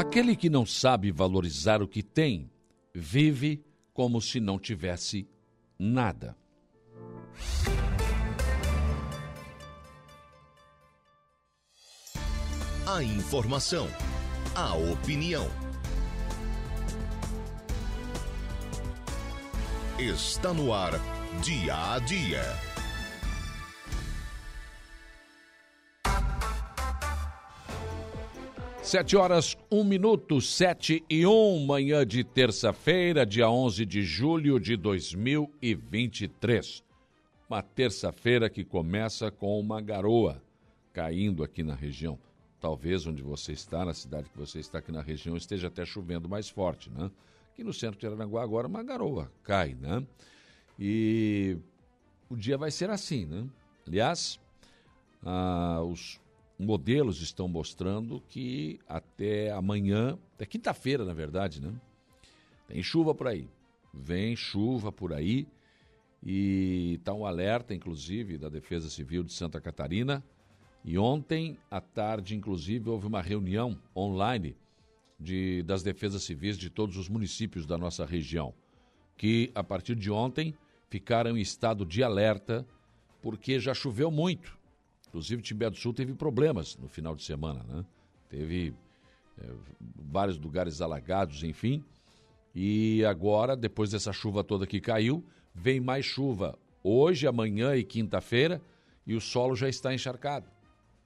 Aquele que não sabe valorizar o que tem, vive como se não tivesse nada. A informação, a opinião. Está no ar, dia a dia. Sete horas, um minuto, sete e um, manhã de terça-feira, dia 11 de julho de 2023. Uma terça-feira que começa com uma garoa caindo aqui na região. Talvez onde você está, na cidade que você está aqui na região, esteja até chovendo mais forte, né? Aqui no centro de Aranaguá agora uma garoa cai, né? E o dia vai ser assim, né? Aliás, ah, os modelos estão mostrando que até amanhã, até quinta-feira, na verdade, né? Tem chuva por aí. Vem chuva por aí. E está um alerta, inclusive, da Defesa Civil de Santa Catarina. E ontem à tarde, inclusive, houve uma reunião online de, das defesas civis de todos os municípios da nossa região, que a partir de ontem ficaram em estado de alerta porque já choveu muito. Inclusive, Timbé do Sul teve problemas no final de semana, né? Teve é, vários lugares alagados, enfim. E agora, depois dessa chuva toda que caiu, vem mais chuva hoje, amanhã e quinta-feira, e o solo já está encharcado.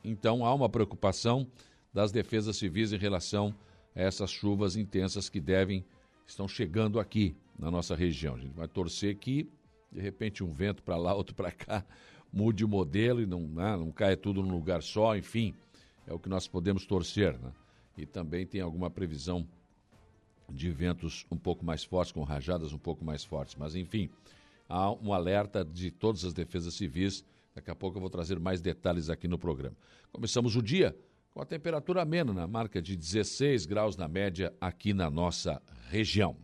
Então há uma preocupação das defesas civis em relação a essas chuvas intensas que devem estão chegando aqui na nossa região. A gente vai torcer que de repente um vento para lá, outro para cá, mude o modelo e não, né, não caia tudo num lugar só, enfim, é o que nós podemos torcer. Né? E também tem alguma previsão de ventos um pouco mais fortes, com rajadas um pouco mais fortes. Mas, enfim, há um alerta de todas as defesas civis. Daqui a pouco eu vou trazer mais detalhes aqui no programa. Começamos o dia com a temperatura amena, na marca de 16 graus na média aqui na nossa região.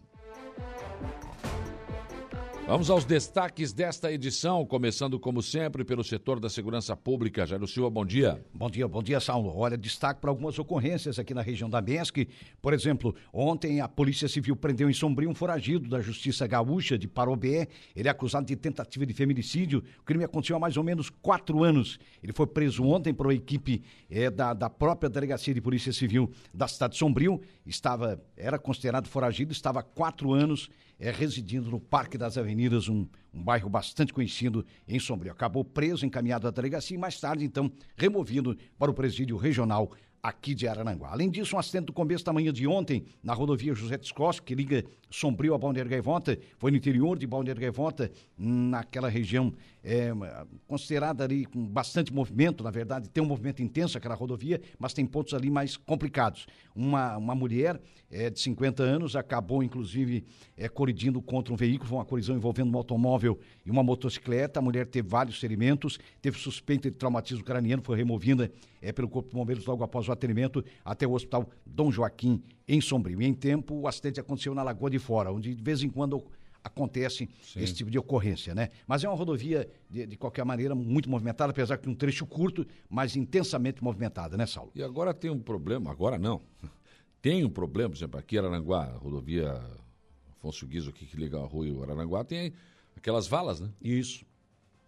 Vamos aos destaques desta edição, começando como sempre pelo setor da segurança pública. Jairo Silva, bom dia. Bom dia, bom dia, Saulo. Olha, destaque para algumas ocorrências aqui na região da MESC. Por exemplo, ontem a Polícia Civil prendeu em Sombrio um foragido da Justiça Gaúcha de Parobé. Ele é acusado de tentativa de feminicídio. O crime aconteceu há mais ou menos quatro anos. Ele foi preso ontem por uma equipe é, da, da própria Delegacia de Polícia Civil da cidade de Sombrio. Estava, era considerado foragido, estava há quatro anos é, residindo no Parque das Avenidas, um, um bairro bastante conhecido em Sombrio. Acabou preso, encaminhado à delegacia e mais tarde, então, removido para o presídio regional aqui de Arananguá. Além disso, um acidente do começo da manhã de ontem, na rodovia José Descosta, que liga Sombrio a Balneário Gaivota, foi no interior de Balneário Gaivota, naquela região é, considerada ali com bastante movimento, na verdade, tem um movimento intenso aquela rodovia, mas tem pontos ali mais complicados. Uma, uma mulher é, de 50 anos acabou, inclusive, é, colidindo contra um veículo, foi uma colisão envolvendo um automóvel e uma motocicleta. A mulher teve vários ferimentos, teve suspeita de traumatismo craniano, foi removida é, pelo Corpo de Bombeiros logo após o atendimento até o Hospital Dom Joaquim, em Sombrio. E em tempo, o acidente aconteceu na Lagoa de Fora, onde de vez em quando acontece Sim. esse tipo de ocorrência, né? Mas é uma rodovia, de, de, qualquer maneira, muito movimentada, apesar que um trecho curto, mas intensamente movimentada, né, Saulo? E agora tem um problema, agora não. Tem um problema, por exemplo, aqui em Arananguá, a rodovia Afonso Guizo, aqui que liga e o Arananguá, tem aquelas valas, né? Isso.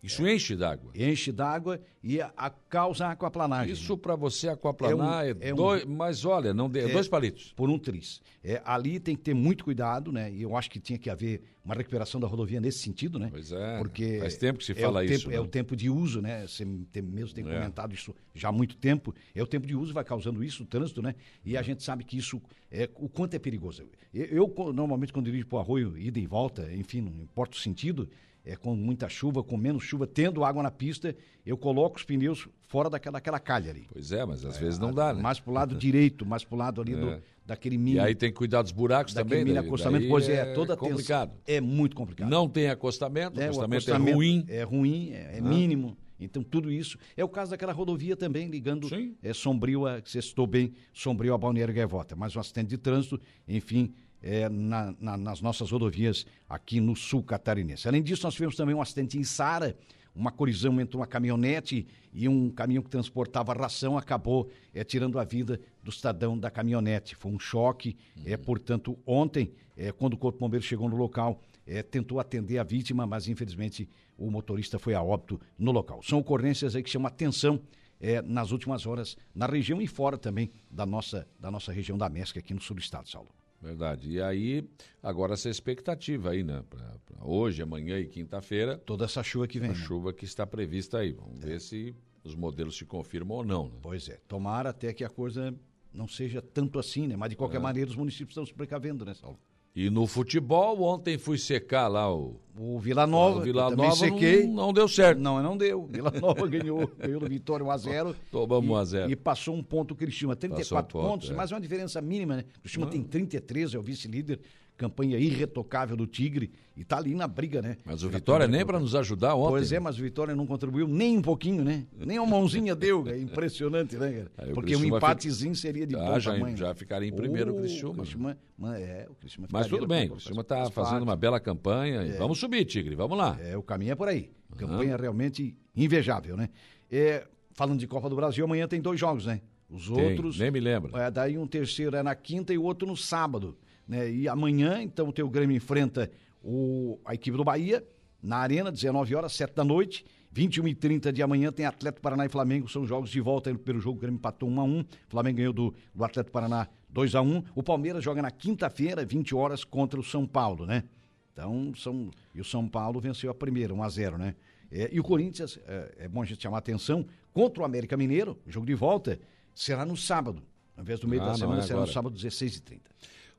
Isso é. enche d'água. Enche d'água e a, a causa aquaplanagem. Isso para você aquaplanar é, um, é, é dois, um, mas olha, não é, dois palitos. Por um tris. É, ali tem que ter muito cuidado, né? E eu acho que tinha que haver uma recuperação da rodovia nesse sentido, né? Pois é. Porque faz tempo que se fala é isso. Tempo, né? É o tempo de uso, né? Você tem, mesmo tem é. comentado isso já há muito tempo. É o tempo de uso vai causando isso, o trânsito, né? E a gente sabe que isso é o quanto é perigoso. Eu, eu normalmente quando dirijo para o arroio, ida e volta, enfim, não importa o sentido, é, com muita chuva, com menos chuva, tendo água na pista, eu coloco os pneus fora daquela, daquela calha ali. Pois é, mas às é, vezes não dá, né? Mais pro lado direito, mais pro lado ali é. do, daquele mini. E aí tem que cuidar dos buracos também, mini acostamento, pois é, é toda complicado. É muito complicado. Não tem acostamento, é, acostamento, acostamento é ruim. É ruim, é, é mínimo. Então, tudo isso. É o caso daquela rodovia também, ligando é, Sombrio a. Você estou bem, Sombrio a Balneário Gaivota. Mais um acidente de trânsito, enfim, é, na, na, nas nossas rodovias aqui no sul catarinense. Além disso, nós tivemos também um acidente em Sara, uma colisão entre uma caminhonete e um caminhão que transportava ração acabou é, tirando a vida do cidadão da caminhonete. Foi um choque, é, portanto, ontem, é, quando o Corpo Bombeiro chegou no local, é, tentou atender a vítima, mas infelizmente o motorista foi a óbito no local. São ocorrências aí que chamam atenção é, nas últimas horas na região e fora também da nossa, da nossa região da Mesca, aqui no sul do estado, Saulo. Verdade. E aí, agora essa expectativa aí, né? Pra, pra hoje, amanhã e quinta-feira. Toda essa chuva que vem. A né? chuva que está prevista aí. Vamos é. ver se os modelos se confirmam ou não. Né? Pois é. Tomara até que a coisa não seja tanto assim, né? Mas de qualquer é. maneira, os municípios estão se precavendo, né, Saulo? E no futebol, ontem fui secar lá o. O Vila Nova. O Vila Nova sequei. Não, não, deu certo. Não, não deu. Vila Nova ganhou, ganhou no Vitória 1x0. Tomamos 1x0. E, e, passou um ponto o Cristiúma. 34 um ponto, pontos, é. mas é uma diferença mínima, né? O Cristiúma tem 33, é o vice-líder campanha irretocável do Tigre e tá ali na briga, né? Mas o Vitória nem para nos ajudar ontem. Pois é, mas o Vitória não contribuiu nem um pouquinho, né? Nem uma mãozinha deu, é impressionante, né, cara? Porque um empatezinho fica... seria de ah, bom já, tamanho. Já ficaria em primeiro oh, o Cristiúma. Cristiúma é, o Cristiúma mas tudo bem, o Cristiúma tá fazendo uma bela campanha. É. Vamos subir, Tigre, vamos lá. É, o caminho é por aí. Campanha uhum. realmente invejável, né? É, falando de Copa do Brasil, amanhã tem dois jogos, né? Os tem, outros. Nem me lembro. É, daí um terceiro é na quinta e o outro no sábado. Né? E amanhã, então, o teu Grêmio enfrenta o, a equipe do Bahia, na Arena, 19 horas, 7 da noite. 21 e 30 de amanhã tem Atlético Paraná e Flamengo, são jogos de volta pelo jogo, o Grêmio empatou 1 a 1 Flamengo ganhou do, do Atlético Paraná 2 a 1 O Palmeiras joga na quinta-feira, 20 horas, contra o São Paulo, né? Então, são. E o São Paulo venceu a primeira, 1 a 0 né? É, e o Corinthians, é, é, bom a gente chamar a atenção, contra o América Mineiro, jogo de volta, será no sábado. Ao invés do meio ah, da semana, é será no sábado, 16h30.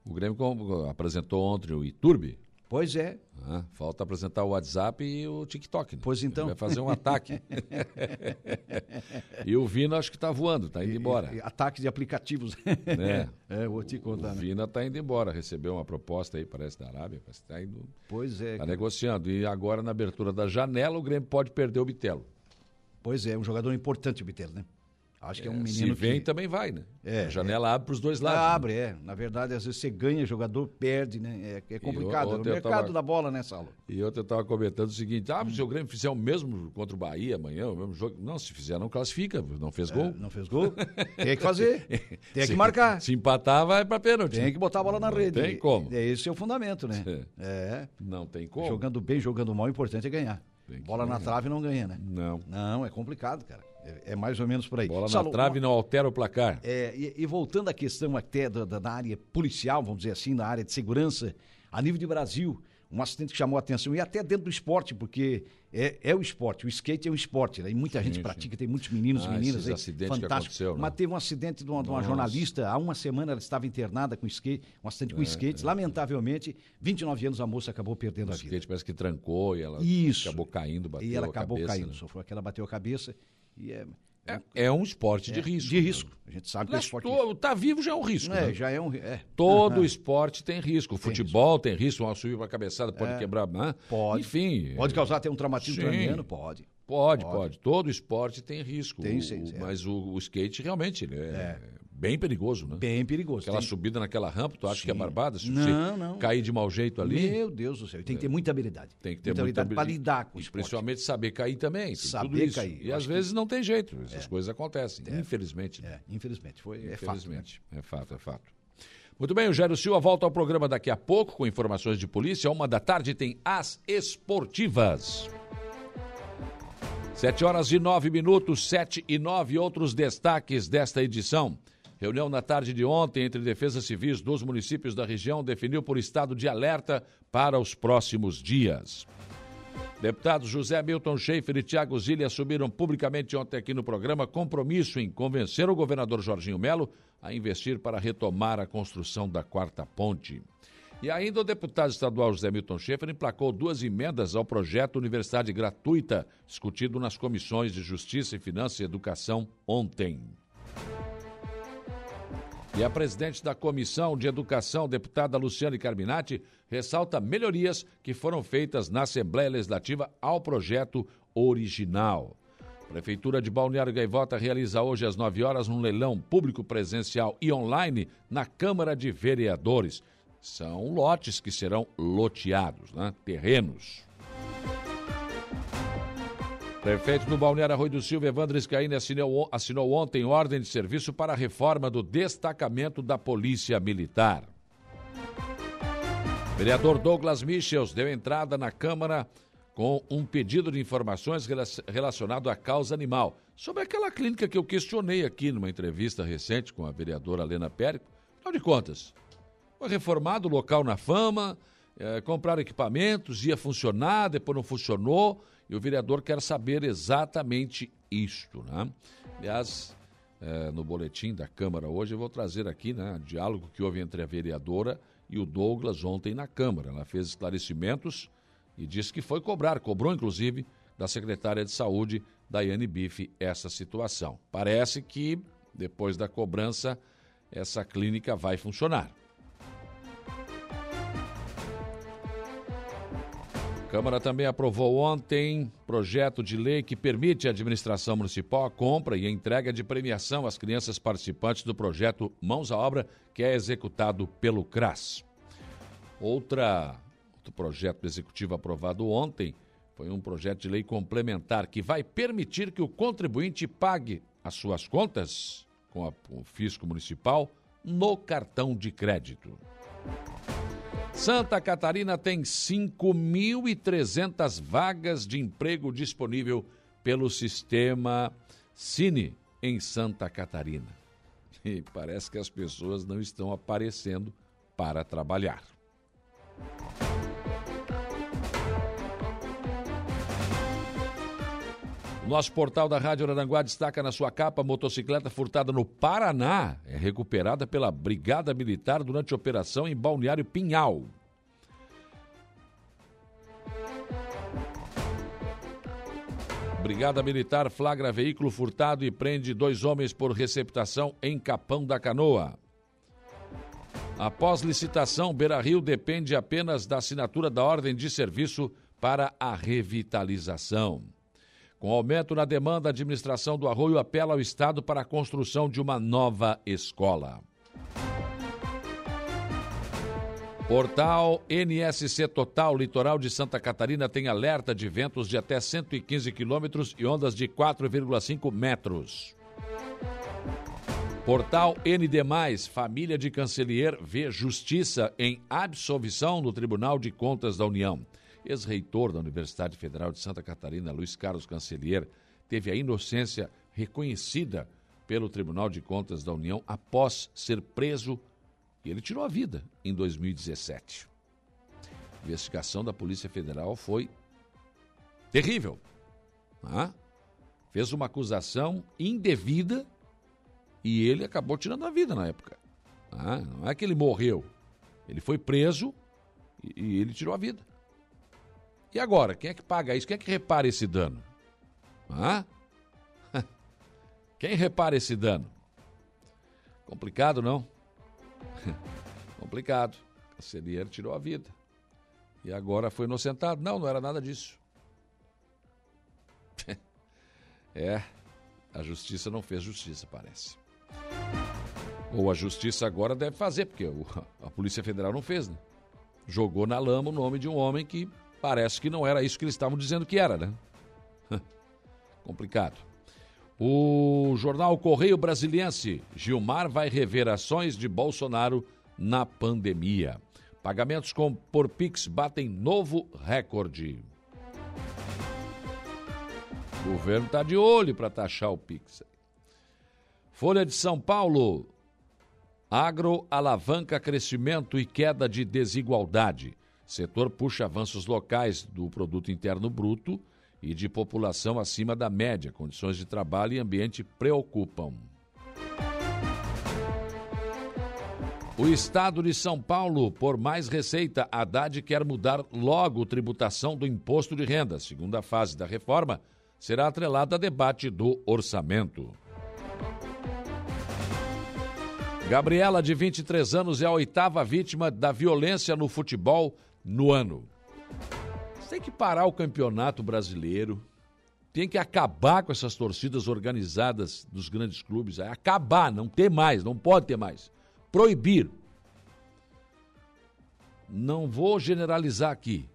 O Grêmio apresentou ontem o Iturbe. Pois é. Ah, falta apresentar o WhatsApp e o TikTok. Né? Pois então. Ele vai fazer um ataque. e o Vina acho que está voando, está indo embora. E, e, ataque de aplicativos. É. é, vou te contar. O né? Vina está indo embora, recebeu uma proposta aí, parece da Arábia, está indo. Pois é. Está negociando. E agora, na abertura da janela, o Grêmio pode perder o Bitelo. Pois é, um jogador importante o Bitelo, né? Acho que é um menino. Se vem, que... também vai, né? É, a janela é. abre para os dois lados. Né? Abre, né? é. Na verdade, às vezes você ganha, jogador perde, né? É, é complicado. É o mercado tava... da bola, né, Saulo? E ontem eu estava comentando o seguinte: ah, se o Grêmio fizer o mesmo contra o Bahia amanhã, o mesmo jogo. Não, se fizer, não classifica, não fez é, gol. não fez gol. Tem que fazer. Tem que marcar. Se empatar, vai para pênalti. Tem que botar a bola na não rede. Tem como. É, esse é o fundamento, né? É. Não tem como. Jogando bem, jogando mal, o importante é ganhar. Bola ganhar. na trave não ganha, né? Não. Não, é complicado, cara. É, é, mais ou menos por aí. Bola Salo, na trave não altera o placar. É, e, e, voltando à questão até da, da, área policial, vamos dizer assim, da área de segurança, a nível de Brasil, um acidente que chamou a atenção, e até dentro do esporte, porque é, é o esporte, o skate é um esporte, né? e muita sim, gente sim. pratica, tem muitos meninos e ah, meninas aí, fantástico. Né? Mas teve um acidente de uma, de uma, jornalista, há uma semana ela estava internada com skate, um acidente com é, skate, é. lamentavelmente, 29 anos a moça acabou perdendo o a vida. O skate parece que trancou e ela Isso. acabou caindo, bateu E ela acabou cabeça, caindo, né? sofreu aquela, bateu a cabeça e é, é, é, um esporte de é, risco. De risco. A gente sabe que é esporte. Tô, tá vivo já é um risco. É, né? já é um é. Todo uhum. esporte tem risco. O futebol tem risco, uma subir para a cabeçada pode é. quebrar. Né? Pode. Enfim. Pode causar até um traumatismo craniano? Pode. Pode, pode, pode. Todo esporte tem risco. Tem, sim, o, mas o, o, skate realmente ele é, bem perigoso, né? Bem perigoso. Aquela tem... subida naquela rampa, tu acha Sim. que é barbada? Se não, você não. cair de mau jeito ali. Meu Deus do céu. Tem que ter muita habilidade. Tem que ter muita, muita habilidade, para lidar com isso. Principalmente saber cair também. Saber cair. E às vezes que... não tem jeito. Essas é. coisas acontecem. É. Infelizmente. Né? É, infelizmente. Foi, infelizmente. É fato. Né? É fato, é fato. Muito bem, o Jairo Silva volta ao programa daqui a pouco com informações de polícia. Uma da tarde tem as esportivas. Sete horas e nove minutos, sete e nove outros destaques desta edição. Reunião na tarde de ontem entre defesas civis dos municípios da região definiu por estado de alerta para os próximos dias. Deputados José Milton Schaefer e Tiago Zilli assumiram publicamente ontem aqui no programa compromisso em convencer o governador Jorginho Melo a investir para retomar a construção da quarta ponte. E ainda o deputado estadual José Milton Schaefer emplacou duas emendas ao projeto Universidade Gratuita, discutido nas comissões de Justiça e Finanças e Educação ontem. E a presidente da Comissão de Educação, deputada Luciane Carminati, ressalta melhorias que foram feitas na Assembleia Legislativa ao projeto original. Prefeitura de Balneário Gaivota realiza hoje às 9 horas um leilão público presencial e online na Câmara de Vereadores. São lotes que serão loteados, né? terrenos. Prefeito do Balneário Arroio do Silva, Evandro Scaini, assinou, assinou ontem ordem de serviço para a reforma do destacamento da Polícia Militar. Vereador Douglas Michels deu entrada na Câmara com um pedido de informações relacionado à causa animal. Sobre aquela clínica que eu questionei aqui numa entrevista recente com a vereadora Helena Périco. Afinal de contas, foi reformado o local na fama, é, compraram equipamentos, ia funcionar, depois não funcionou. E o vereador quer saber exatamente isto. Né? Aliás, é, no boletim da Câmara hoje, eu vou trazer aqui né, diálogo que houve entre a vereadora e o Douglas ontem na Câmara. Ela fez esclarecimentos e disse que foi cobrar, cobrou inclusive da secretária de Saúde, Daiane Bife, essa situação. Parece que, depois da cobrança, essa clínica vai funcionar. Câmara também aprovou ontem projeto de lei que permite à administração municipal a compra e a entrega de premiação às crianças participantes do projeto Mãos à Obra, que é executado pelo CRAS. Outra, outro projeto executivo aprovado ontem foi um projeto de lei complementar que vai permitir que o contribuinte pague as suas contas com a, o fisco municipal no cartão de crédito. Santa Catarina tem 5.300 vagas de emprego disponível pelo sistema Cine em Santa Catarina. E parece que as pessoas não estão aparecendo para trabalhar. O nosso portal da Rádio Aranguá destaca na sua capa motocicleta furtada no Paraná é recuperada pela Brigada Militar durante operação em Balneário Pinhal. Brigada Militar flagra veículo furtado e prende dois homens por receptação em Capão da Canoa. Após licitação, Beira Rio depende apenas da assinatura da ordem de serviço para a revitalização. Com aumento na demanda, a administração do Arroio apela ao Estado para a construção de uma nova escola. Portal NSC Total Litoral de Santa Catarina tem alerta de ventos de até 115 quilômetros e ondas de 4,5 metros. Portal ND, família de cancelier vê justiça em absolvição no Tribunal de Contas da União. Ex-reitor da Universidade Federal de Santa Catarina, Luiz Carlos Cancelier, teve a inocência reconhecida pelo Tribunal de Contas da União após ser preso e ele tirou a vida em 2017. A investigação da Polícia Federal foi terrível. Ah? Fez uma acusação indevida e ele acabou tirando a vida na época. Ah, não é que ele morreu. Ele foi preso e, e ele tirou a vida. E agora, quem é que paga isso? Quem é que repara esse dano? Ah? Quem repara esse dano? Complicado, não? Complicado. Cancelier tirou a vida. E agora foi inocentado. Não, não era nada disso. é, a justiça não fez justiça, parece. Ou a justiça agora deve fazer, porque a Polícia Federal não fez, né? Jogou na lama o nome de um homem que parece que não era isso que eles estavam dizendo que era, né? Complicado. O jornal Correio Brasiliense, Gilmar vai rever ações de Bolsonaro na pandemia. Pagamentos com por Pix batem novo recorde. O governo está de olho para taxar o Pix. Folha de São Paulo. Agro alavanca crescimento e queda de desigualdade. Setor puxa avanços locais do produto interno bruto e de população acima da média. Condições de trabalho e ambiente preocupam. O estado de São Paulo, por mais receita, Haddad quer mudar logo tributação do imposto de renda. Segunda fase da reforma será atrelada a debate do orçamento. Gabriela, de 23 anos, é a oitava vítima da violência no futebol no ano. Tem que parar o campeonato brasileiro, tem que acabar com essas torcidas organizadas dos grandes clubes, é acabar, não ter mais, não pode ter mais. Proibir. Não vou generalizar aqui,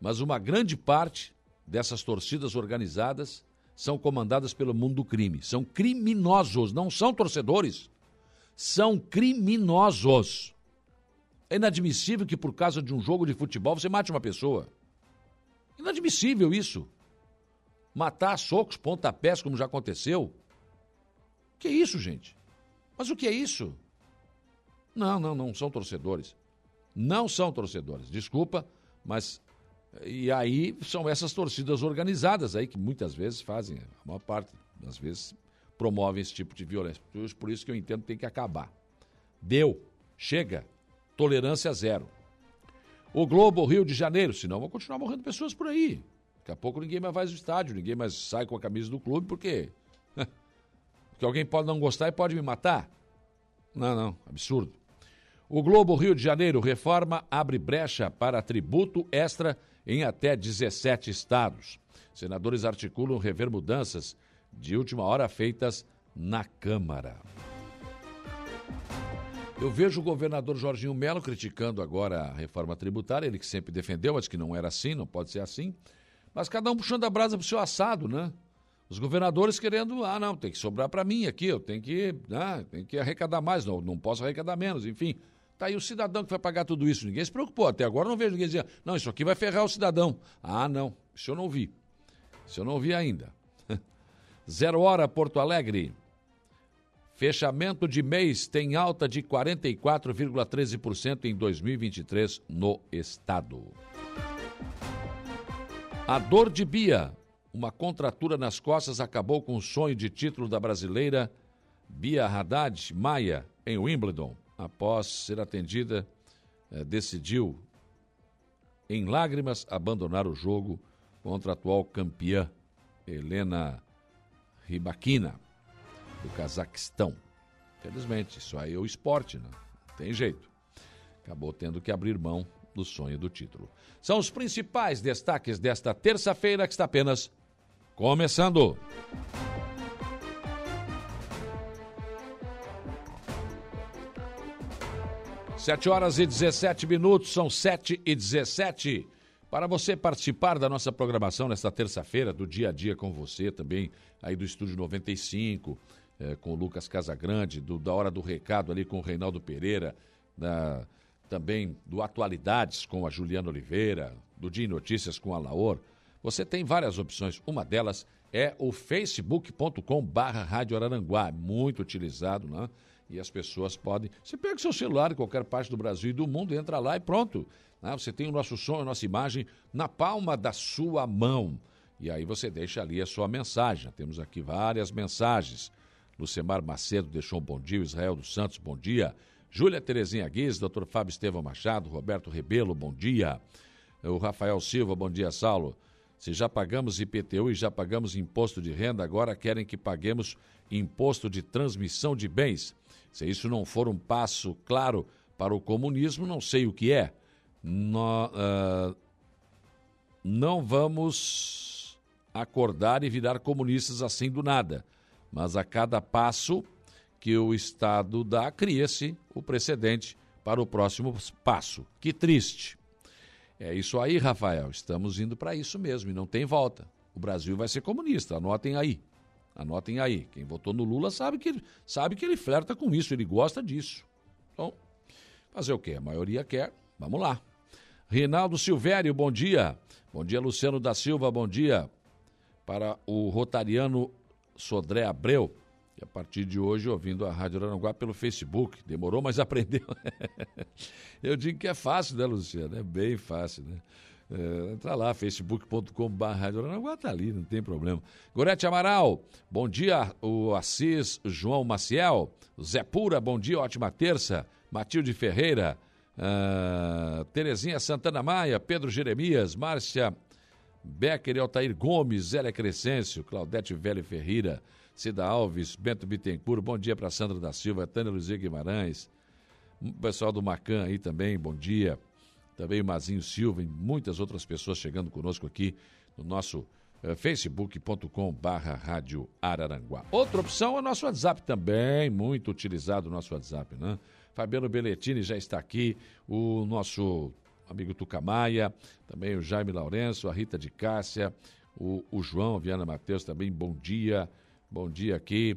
mas uma grande parte dessas torcidas organizadas são comandadas pelo mundo do crime. São criminosos, não são torcedores. São criminosos. É inadmissível que por causa de um jogo de futebol você mate uma pessoa. Inadmissível isso. Matar socos, pontapés, como já aconteceu. Que isso, gente? Mas o que é isso? Não, não, não são torcedores. Não são torcedores. Desculpa, mas e aí são essas torcidas organizadas aí que muitas vezes fazem, a maior parte das vezes promovem esse tipo de violência. Por isso que eu entendo que tem que acabar. Deu, chega, tolerância zero. O Globo Rio de Janeiro, senão vão continuar morrendo pessoas por aí. Daqui a pouco ninguém mais vai ao estádio, ninguém mais sai com a camisa do clube, porque porque alguém pode não gostar e pode me matar. Não, não, absurdo. O Globo Rio de Janeiro reforma abre brecha para tributo extra em até 17 estados. Senadores articulam rever mudanças de última hora feitas na Câmara. Eu vejo o governador Jorginho Melo criticando agora a reforma tributária, ele que sempre defendeu, mas que não era assim, não pode ser assim. Mas cada um puxando a brasa para o seu assado, né? Os governadores querendo, ah, não, tem que sobrar para mim aqui, eu tenho que, ah, tenho que arrecadar mais, não, não posso arrecadar menos, enfim. Tá aí o cidadão que vai pagar tudo isso. Ninguém se preocupou. Até agora não vejo ninguém dizer, não, isso aqui vai ferrar o cidadão. Ah, não. Isso eu não vi. Isso eu não vi ainda. Zero hora, Porto Alegre. Fechamento de mês tem alta de 44,13% em 2023 no estado. A dor de Bia, uma contratura nas costas, acabou com o sonho de título da brasileira Bia Haddad Maia em Wimbledon após ser atendida, eh, decidiu, em lágrimas, abandonar o jogo contra a atual campeã, Helena Ribakina, do Cazaquistão. Felizmente, isso aí é o esporte, né? Não tem jeito. Acabou tendo que abrir mão do sonho do título. São os principais destaques desta terça-feira que está apenas começando. Sete horas e 17 minutos, são sete e 17. Para você participar da nossa programação nesta terça-feira, do dia a dia com você, também aí do Estúdio 95, é, com o Lucas Casagrande, do, da Hora do Recado ali com o Reinaldo Pereira, também do Atualidades com a Juliana Oliveira, do Dia Notícias com a Laor. Você tem várias opções. Uma delas é o facebook.com Rádio Araranguá, muito utilizado, né? E as pessoas podem. Você pega seu celular em qualquer parte do Brasil e do mundo, entra lá e pronto. Né? Você tem o nosso som, a nossa imagem na palma da sua mão. E aí você deixa ali a sua mensagem. Temos aqui várias mensagens. Lucemar Macedo deixou um bom dia, Israel dos Santos, bom dia. Júlia Terezinha Guiz, doutor Fábio Estevão Machado, Roberto Rebelo, bom dia. O Rafael Silva, bom dia, Saulo. Se já pagamos IPTU e já pagamos imposto de renda, agora querem que paguemos imposto de transmissão de bens. Se isso não for um passo claro para o comunismo, não sei o que é. No, uh, não vamos acordar e virar comunistas assim do nada, mas a cada passo que o Estado dá, cria-se o precedente para o próximo passo. Que triste. É isso aí, Rafael. Estamos indo para isso mesmo e não tem volta. O Brasil vai ser comunista, anotem aí. Anotem aí. Quem votou no Lula sabe que, sabe que ele flerta com isso, ele gosta disso. Então, fazer o quê? A maioria quer. Vamos lá. Rinaldo Silvério, bom dia. Bom dia, Luciano da Silva, bom dia. Para o Rotariano Sodré Abreu, que a partir de hoje ouvindo a Rádio Aranguá pelo Facebook. Demorou, mas aprendeu. Eu digo que é fácil, né, Luciano? É bem fácil, né? É, entra lá, facebook.com.br tá ali, não tem problema. Gorete Amaral, bom dia, o Assis João Maciel, Zé Pura, bom dia, ótima terça, Matilde Ferreira, uh, Terezinha Santana Maia, Pedro Jeremias, Márcia Becker e Altair Gomes, Zélia Crescêncio, Claudete Velho Ferreira, Cida Alves, Bento Bittencourt, bom dia para Sandra da Silva, Tânia Luzia Guimarães, o pessoal do Macan aí também, bom dia também o Mazinho Silva e muitas outras pessoas chegando conosco aqui no nosso eh, facebook.com barra Rádio Araranguá. Outra opção é o nosso WhatsApp também, muito utilizado o nosso WhatsApp, né? Fabiano Belletini já está aqui, o nosso amigo Tucamaia, também o Jaime Lourenço, a Rita de Cássia, O, o João Viana Matheus também, bom dia. Bom dia aqui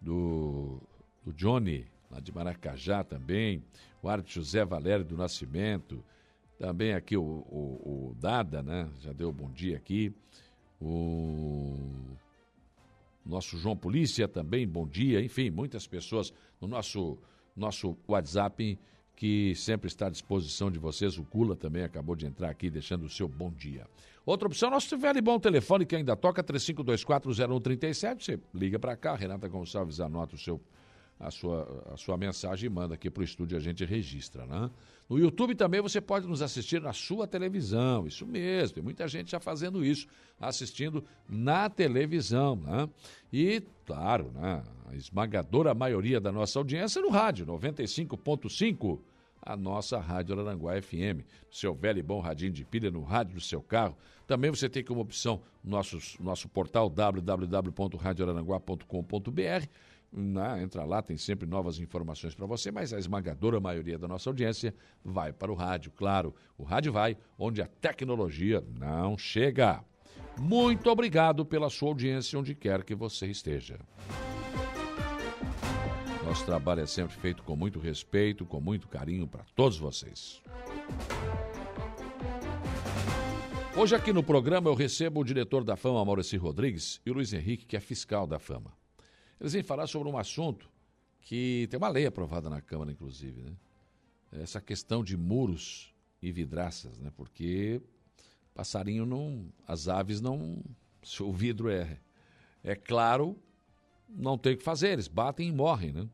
do, do Johnny, lá de Maracajá também. O Arte José Valério do Nascimento. Também aqui o, o, o Dada, né? Já deu bom dia aqui. O nosso João Polícia também, bom dia. Enfim, muitas pessoas no nosso, nosso WhatsApp que sempre está à disposição de vocês. O Cula também acabou de entrar aqui deixando o seu bom dia. Outra opção, nosso velho bom telefone que ainda toca 35240137. Você liga para cá, Renata Gonçalves anota o seu a sua, a sua mensagem e manda aqui para o estúdio, a gente registra, né? No YouTube também você pode nos assistir na sua televisão, isso mesmo, tem muita gente já fazendo isso, assistindo na televisão, né? E, claro, né, a esmagadora maioria da nossa audiência é no rádio, 95.5, a nossa Rádio Aranguá FM, seu velho e bom radinho de pilha no rádio do seu carro. Também você tem como opção nosso, nosso portal www.radioaranguá.com.br né? Entra lá, tem sempre novas informações para você, mas a esmagadora maioria da nossa audiência vai para o rádio, claro. O rádio vai onde a tecnologia não chega. Muito obrigado pela sua audiência, onde quer que você esteja. Nosso trabalho é sempre feito com muito respeito, com muito carinho para todos vocês. Hoje aqui no programa eu recebo o diretor da Fama, Maurício Rodrigues, e o Luiz Henrique, que é fiscal da Fama. Eles vêm falar sobre um assunto que tem uma lei aprovada na Câmara, inclusive, né? Essa questão de muros e vidraças, né? Porque passarinho não. As aves não. Se o vidro é, é claro, não tem o que fazer, eles batem e morrem, né?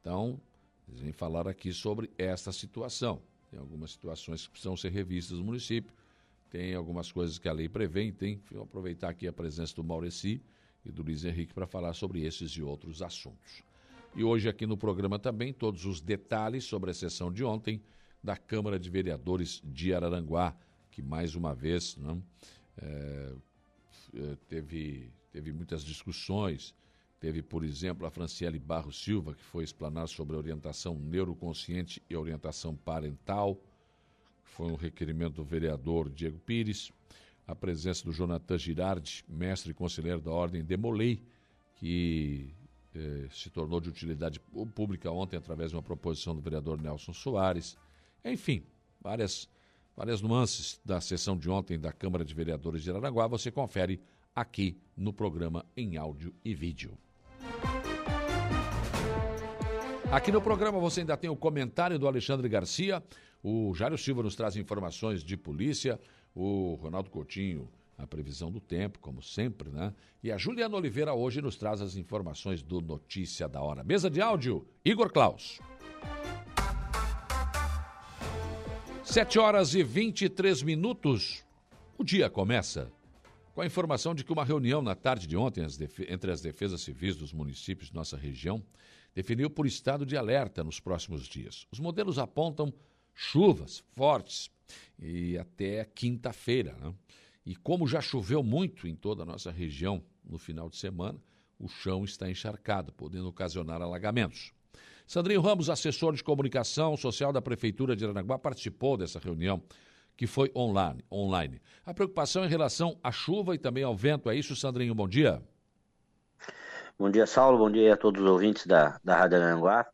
Então, eles vêm falar aqui sobre esta situação. Tem algumas situações que precisam ser revistas no município, tem algumas coisas que a lei prevê, tem. Vou aproveitar aqui a presença do Maureci e do Luiz Henrique para falar sobre esses e outros assuntos. E hoje aqui no programa também todos os detalhes sobre a sessão de ontem da Câmara de Vereadores de Araranguá, que mais uma vez não, é, é, teve, teve muitas discussões. Teve, por exemplo, a Franciele Barro Silva, que foi explanar sobre orientação neuroconsciente e orientação parental. Foi um requerimento do vereador Diego Pires a presença do Jonathan Girardi, mestre e conselheiro da Ordem Demolei, que eh, se tornou de utilidade pública ontem através de uma proposição do vereador Nelson Soares. Enfim, várias, várias nuances da sessão de ontem da Câmara de Vereadores de Aranaguá você confere aqui no programa em áudio e vídeo. Aqui no programa você ainda tem o comentário do Alexandre Garcia. O Jário Silva nos traz informações de polícia o Ronaldo Coutinho, a previsão do tempo, como sempre, né? E a Juliana Oliveira hoje nos traz as informações do Notícia da Hora. Mesa de áudio, Igor Klaus. 7 horas e 23 minutos. O dia começa com a informação de que uma reunião na tarde de ontem entre as defesas civis dos municípios de nossa região definiu por estado de alerta nos próximos dias. Os modelos apontam chuvas fortes e até quinta-feira. Né? E como já choveu muito em toda a nossa região no final de semana, o chão está encharcado, podendo ocasionar alagamentos. Sandrinho Ramos, assessor de comunicação social da Prefeitura de Aranaguá, participou dessa reunião que foi online. online. A preocupação em relação à chuva e também ao vento, é isso, Sandrinho? Bom dia. Bom dia, Saulo. Bom dia a todos os ouvintes da, da Rádio Aranaguá.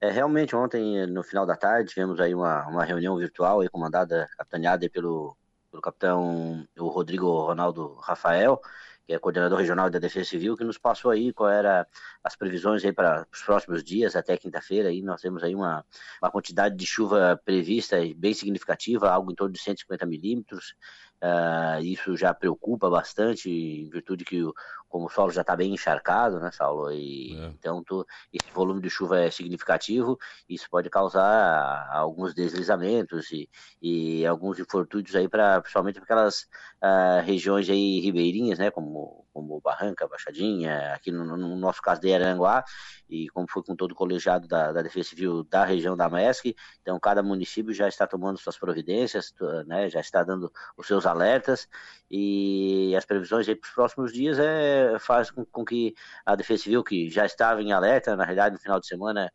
É, realmente, ontem, no final da tarde, tivemos aí uma, uma reunião virtual aí, comandada, capitaneada pelo, pelo capitão o Rodrigo Ronaldo Rafael, que é coordenador regional da Defesa Civil, que nos passou aí qual era as previsões aí para os próximos dias, até quinta-feira, aí nós temos aí uma, uma quantidade de chuva prevista bem significativa, algo em torno de 150 milímetros, Uh, isso já preocupa bastante, em virtude que o, como o solo já está bem encharcado, né, Saulo? E, é. Então, tu, esse volume de chuva é significativo, isso pode causar alguns deslizamentos e, e alguns infortúnios aí, pra, principalmente para aquelas uh, regiões aí ribeirinhas, né, como como Barranca, Baixadinha, aqui no, no nosso caso de Aranguá, e como foi com todo o colegiado da, da, Defesa Civil da região da MESC, então cada município já está tomando suas providências, né, já está dando os seus alertas, e as previsões para os próximos dias é, faz com, com, que a Defesa Civil, que já estava em alerta, na realidade no final de semana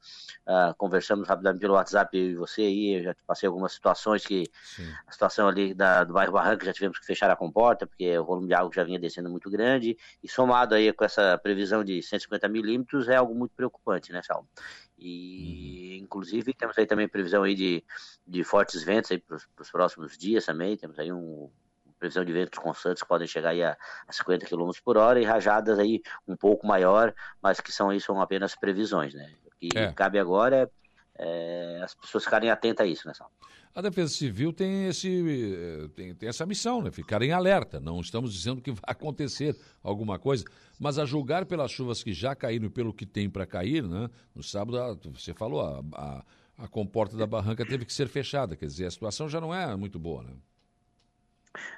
uh, conversamos rapidamente pelo WhatsApp, eu e você aí, eu já passei algumas situações que Sim. a situação ali da, do bairro Barranca já tivemos que fechar a comporta, porque o volume de água já vinha descendo muito grande, e somado aí com essa previsão de 150 milímetros é algo muito preocupante, né, Salmo? E, uhum. inclusive, temos aí também previsão aí de, de fortes ventos aí para os próximos dias também, temos aí um, previsão de ventos constantes que podem chegar aí a, a 50 km por hora e rajadas aí um pouco maior, mas que são aí são apenas previsões, né? O que é. cabe agora é, é, as pessoas ficarem atentas a isso, né, Salmo? A Defesa Civil tem, esse, eh, tem, tem, essa missão, né? Ficar em alerta. Não estamos dizendo que vai acontecer alguma coisa, mas a julgar pelas chuvas que já caíram e pelo que tem para cair, né? No sábado, você falou, a, a, a comporta da barranca teve que ser fechada. Quer dizer, a situação já não é muito boa, né?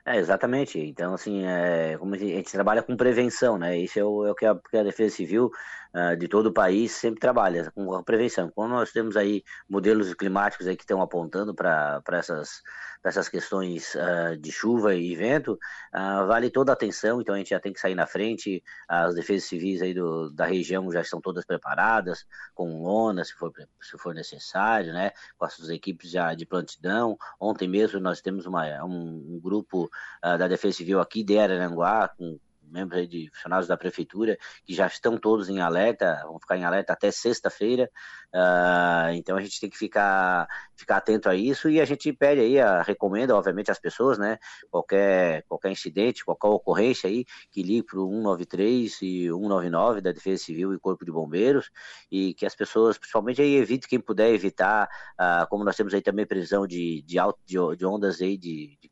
É, exatamente. Então, assim, é, como a gente trabalha com prevenção, né? Isso é o, é o que, a, que a Defesa Civil uh, de todo o país sempre trabalha com a prevenção. Quando nós temos aí modelos climáticos aí que estão apontando para essas essas questões uh, de chuva e vento, uh, vale toda a atenção, então a gente já tem que sair na frente, as defesas civis aí do, da região já estão todas preparadas, com lona, se for, se for necessário, né, com as suas equipes já de plantidão, ontem mesmo nós temos uma, um, um grupo da Defesa Civil aqui de Araranguá, com membros de funcionários da prefeitura, que já estão todos em alerta, vão ficar em alerta até sexta-feira. Uh, então a gente tem que ficar, ficar atento a isso e a gente pede aí, a, recomenda, obviamente, às pessoas, né? Qualquer, qualquer incidente, qualquer ocorrência aí, que ligue para o 193 e 199 da Defesa Civil e Corpo de Bombeiros, e que as pessoas, principalmente aí, evite quem puder evitar, uh, como nós temos aí também previsão de, de, alto, de, de ondas aí de, de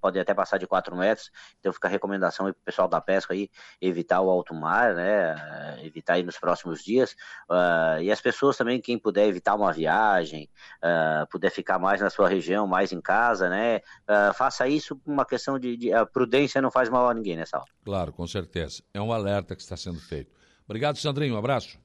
pode até passar de 4 metros, então fica a recomendação para o pessoal da pesca aí, evitar o alto mar, né, evitar aí nos próximos dias, uh, e as pessoas também, quem puder evitar uma viagem, uh, puder ficar mais na sua região, mais em casa, né, uh, faça isso por uma questão de, de prudência não faz mal a ninguém, né, Sal? Claro, com certeza, é um alerta que está sendo feito. Obrigado, Sandrinho, um abraço.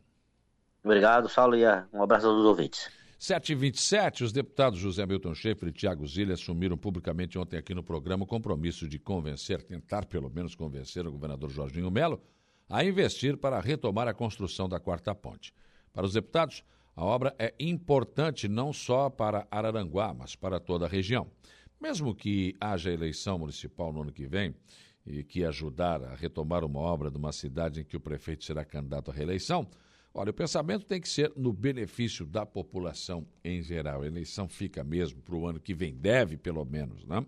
Obrigado, Saulo, e um abraço a todos os ouvintes. 7h27, os deputados José Milton Schaefer e Tiago Zilli assumiram publicamente ontem aqui no programa o compromisso de convencer, tentar pelo menos convencer o governador Jorginho Melo a investir para retomar a construção da quarta ponte. Para os deputados, a obra é importante não só para Araranguá, mas para toda a região. Mesmo que haja eleição municipal no ano que vem, e que ajudar a retomar uma obra de uma cidade em que o prefeito será candidato à reeleição, Olha, o pensamento tem que ser no benefício da população em geral. A eleição fica mesmo para o ano que vem, deve pelo menos, né?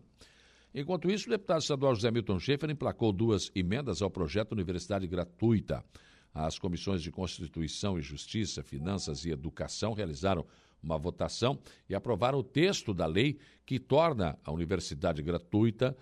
Enquanto isso, o deputado estadual José Milton Schaefer emplacou duas emendas ao projeto Universidade Gratuita. As comissões de Constituição e Justiça, Finanças e Educação realizaram uma votação e aprovaram o texto da lei que torna a universidade gratuita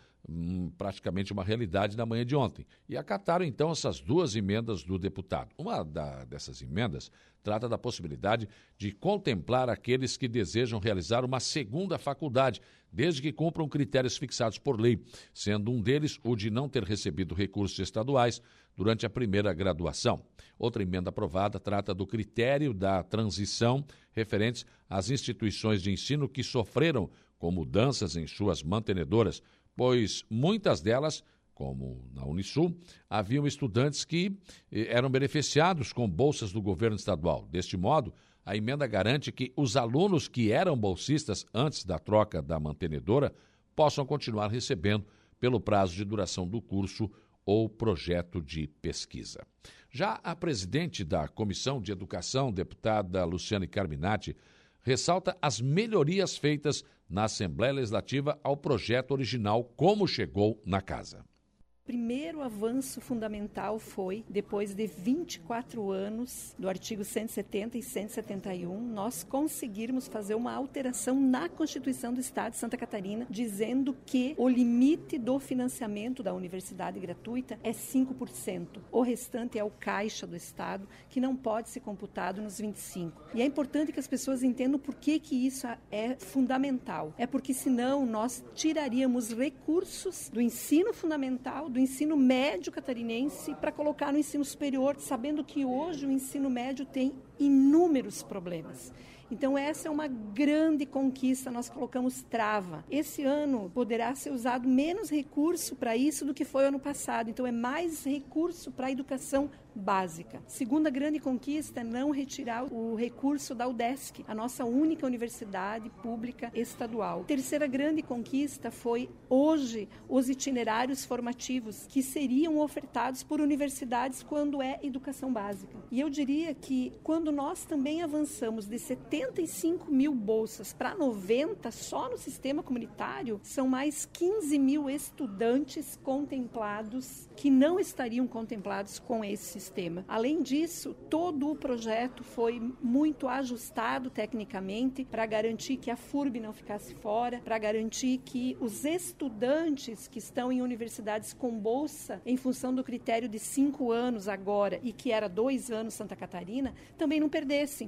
praticamente uma realidade na manhã de ontem. E acataram então essas duas emendas do deputado. Uma da, dessas emendas trata da possibilidade de contemplar aqueles que desejam realizar uma segunda faculdade, desde que cumpram critérios fixados por lei, sendo um deles o de não ter recebido recursos estaduais durante a primeira graduação. Outra emenda aprovada trata do critério da transição referentes às instituições de ensino que sofreram com mudanças em suas mantenedoras, pois muitas delas, como na Unisul, haviam estudantes que eh, eram beneficiados com bolsas do governo estadual. Deste modo, a emenda garante que os alunos que eram bolsistas antes da troca da mantenedora possam continuar recebendo pelo prazo de duração do curso ou projeto de pesquisa. Já a presidente da Comissão de Educação, deputada Luciane Carminati, ressalta as melhorias feitas na Assembleia Legislativa ao projeto original como chegou na casa primeiro avanço fundamental foi, depois de 24 anos do artigo 170 e 171, nós conseguirmos fazer uma alteração na Constituição do Estado de Santa Catarina, dizendo que o limite do financiamento da universidade gratuita é 5%. O restante é o caixa do Estado, que não pode ser computado nos 25%. E é importante que as pessoas entendam por que, que isso é fundamental. É porque senão nós tiraríamos recursos do ensino fundamental do ensino médio catarinense para colocar no ensino superior, sabendo que hoje o ensino médio tem inúmeros problemas. Então, essa é uma grande conquista. Nós colocamos trava. Esse ano poderá ser usado menos recurso para isso do que foi ano passado. Então, é mais recurso para a educação básica. Segunda grande conquista é não retirar o recurso da UDESC, a nossa única universidade pública estadual. Terceira grande conquista foi hoje os itinerários formativos que seriam ofertados por universidades quando é educação básica. E eu diria que quando nós também avançamos de 70 75 mil bolsas para 90 só no sistema comunitário, são mais 15 mil estudantes contemplados que não estariam contemplados com esse sistema. Além disso, todo o projeto foi muito ajustado tecnicamente para garantir que a FURB não ficasse fora, para garantir que os estudantes que estão em universidades com bolsa, em função do critério de cinco anos agora e que era dois anos Santa Catarina, também não perdessem.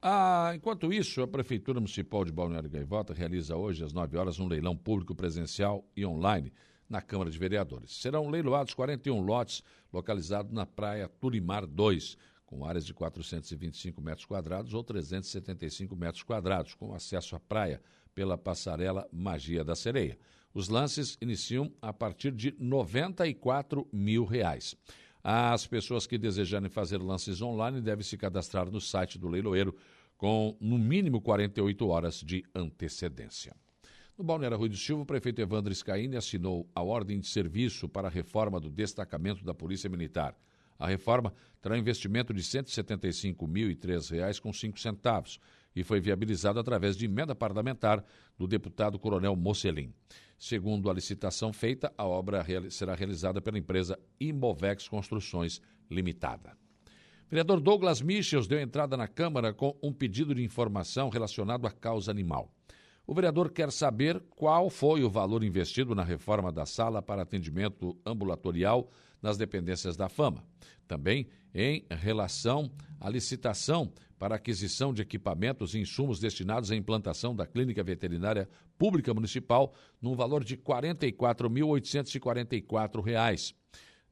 Ah, enquanto isso, a Prefeitura Municipal de Balneário Gaivota realiza hoje, às 9 horas, um leilão público presencial e online na Câmara de Vereadores. Serão leiloados 41 lotes localizados na Praia Turimar 2, com áreas de 425 metros quadrados ou 375 metros quadrados, com acesso à praia pela passarela Magia da Sereia. Os lances iniciam a partir de 94 mil reais. As pessoas que desejarem fazer lances online devem se cadastrar no site do leiloeiro com no mínimo 48 horas de antecedência. No Balneário Rui do Silva, o prefeito Evandro Scaini assinou a ordem de serviço para a reforma do destacamento da Polícia Militar. A reforma terá investimento de R$ 175.003,05 e foi viabilizado através de emenda parlamentar do deputado Coronel Mocelin. Segundo a licitação feita, a obra será realizada pela empresa Imovex Construções Limitada. Vereador Douglas Michels deu entrada na Câmara com um pedido de informação relacionado à causa animal. O vereador quer saber qual foi o valor investido na reforma da sala para atendimento ambulatorial nas dependências da Fama. Também em relação à licitação para aquisição de equipamentos e insumos destinados à implantação da Clínica Veterinária Pública Municipal, num valor de R$ 44.844.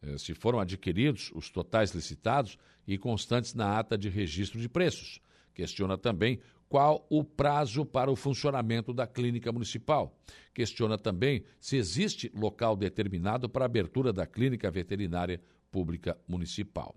Eh, se foram adquiridos os totais licitados e constantes na ata de registro de preços. Questiona também qual o prazo para o funcionamento da clínica municipal. Questiona também se existe local determinado para a abertura da clínica veterinária pública municipal.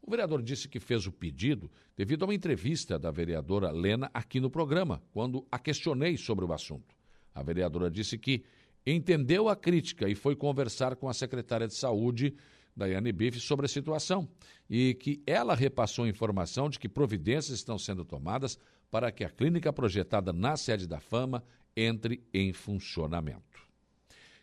O vereador disse que fez o pedido devido a uma entrevista da vereadora Lena aqui no programa, quando a questionei sobre o assunto. A vereadora disse que entendeu a crítica e foi conversar com a secretária de Saúde, Daiane Bife, sobre a situação e que ela repassou informação de que providências estão sendo tomadas para que a clínica projetada na sede da Fama entre em funcionamento.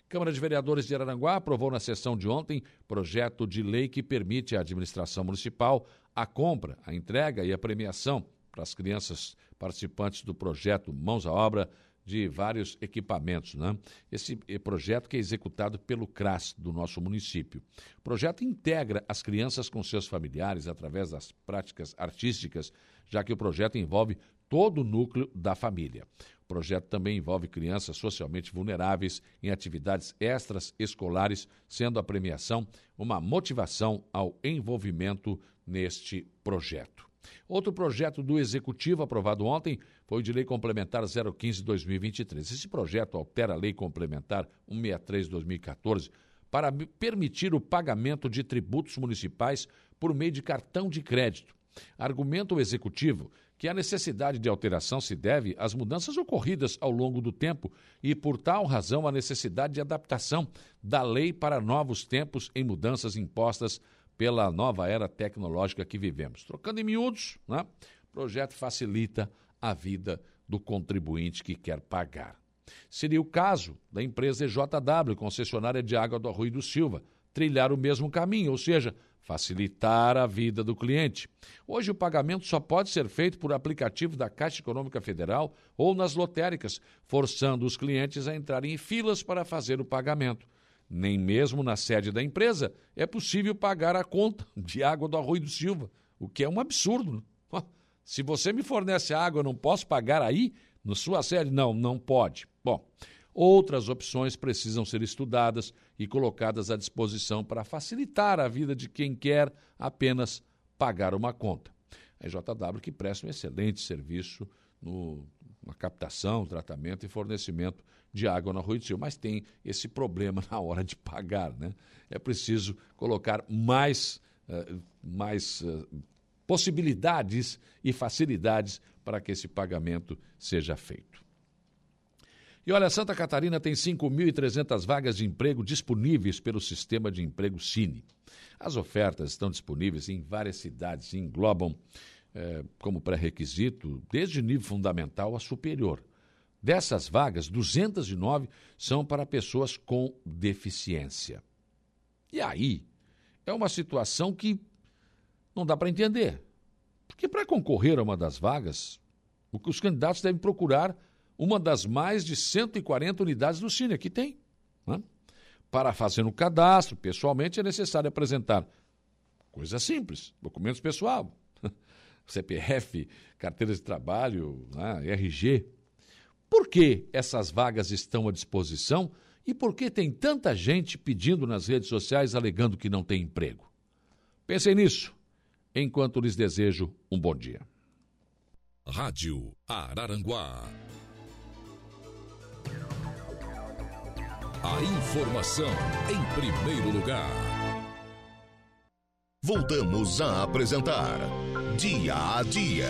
Câmara de Vereadores de Araranguá aprovou na sessão de ontem projeto de lei que permite à administração municipal a compra, a entrega e a premiação para as crianças participantes do projeto Mãos à Obra de vários equipamentos. Né? Esse projeto que é executado pelo CRAS do nosso município. O projeto integra as crianças com seus familiares através das práticas artísticas, já que o projeto envolve todo o núcleo da família. O projeto também envolve crianças socialmente vulneráveis em atividades extras escolares, sendo a premiação uma motivação ao envolvimento neste projeto. Outro projeto do Executivo aprovado ontem foi o de Lei Complementar 015-2023. Esse projeto altera a Lei Complementar 163-2014 para permitir o pagamento de tributos municipais por meio de cartão de crédito. Argumenta o Executivo que a necessidade de alteração se deve às mudanças ocorridas ao longo do tempo e, por tal razão, a necessidade de adaptação da lei para novos tempos em mudanças impostas pela nova era tecnológica que vivemos. Trocando em miúdos, né? o projeto facilita a vida do contribuinte que quer pagar. Seria o caso da empresa EJW, concessionária de água do Arroio do Silva, trilhar o mesmo caminho, ou seja, facilitar a vida do cliente. Hoje o pagamento só pode ser feito por aplicativo da Caixa Econômica Federal ou nas lotéricas, forçando os clientes a entrarem em filas para fazer o pagamento. Nem mesmo na sede da empresa é possível pagar a conta de água do Arroio do Silva, o que é um absurdo. Né? Se você me fornece água, eu não posso pagar aí, na sua sede? Não, não pode. Bom, outras opções precisam ser estudadas e colocadas à disposição para facilitar a vida de quem quer apenas pagar uma conta. A JW que presta um excelente serviço no, na captação, tratamento e fornecimento de água na Rua do Sil, mas tem esse problema na hora de pagar. Né? É preciso colocar mais, uh, mais uh, possibilidades e facilidades para que esse pagamento seja feito. E olha, Santa Catarina tem 5.300 vagas de emprego disponíveis pelo sistema de emprego Cine. As ofertas estão disponíveis em várias cidades e englobam eh, como pré-requisito desde nível fundamental a superior. Dessas vagas, 209 são para pessoas com deficiência. E aí, é uma situação que não dá para entender. Porque para concorrer a uma das vagas, os candidatos devem procurar uma das mais de 140 unidades do Cine que tem. Né? Para fazer um cadastro, pessoalmente, é necessário apresentar coisa simples, documentos pessoal, CPF, carteira de trabalho, né? RG. Por que essas vagas estão à disposição e por que tem tanta gente pedindo nas redes sociais alegando que não tem emprego? Pensem nisso enquanto lhes desejo um bom dia. Rádio Araranguá. A informação em primeiro lugar. Voltamos a apresentar Dia a Dia.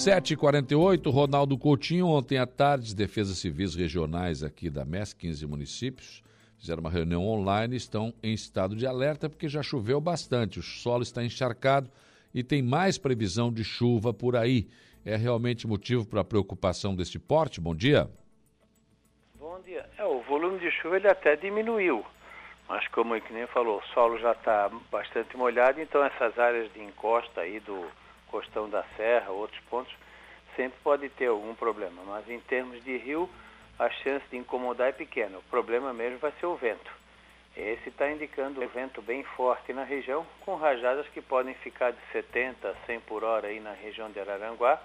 7h48, Ronaldo Coutinho, ontem à tarde, as defesas civis regionais aqui da MES, 15 municípios, fizeram uma reunião online, estão em estado de alerta porque já choveu bastante, o solo está encharcado e tem mais previsão de chuva por aí. É realmente motivo para preocupação deste porte? Bom dia. Bom dia. É, o volume de chuva ele até diminuiu, mas como o nem falou, o solo já está bastante molhado, então essas áreas de encosta aí do Costão da Serra, outros pontos, sempre pode ter algum problema. Mas em termos de rio, a chance de incomodar é pequena. O problema mesmo vai ser o vento. Esse está indicando um vento bem forte na região, com rajadas que podem ficar de 70 a 100 por hora aí na região de Araranguá,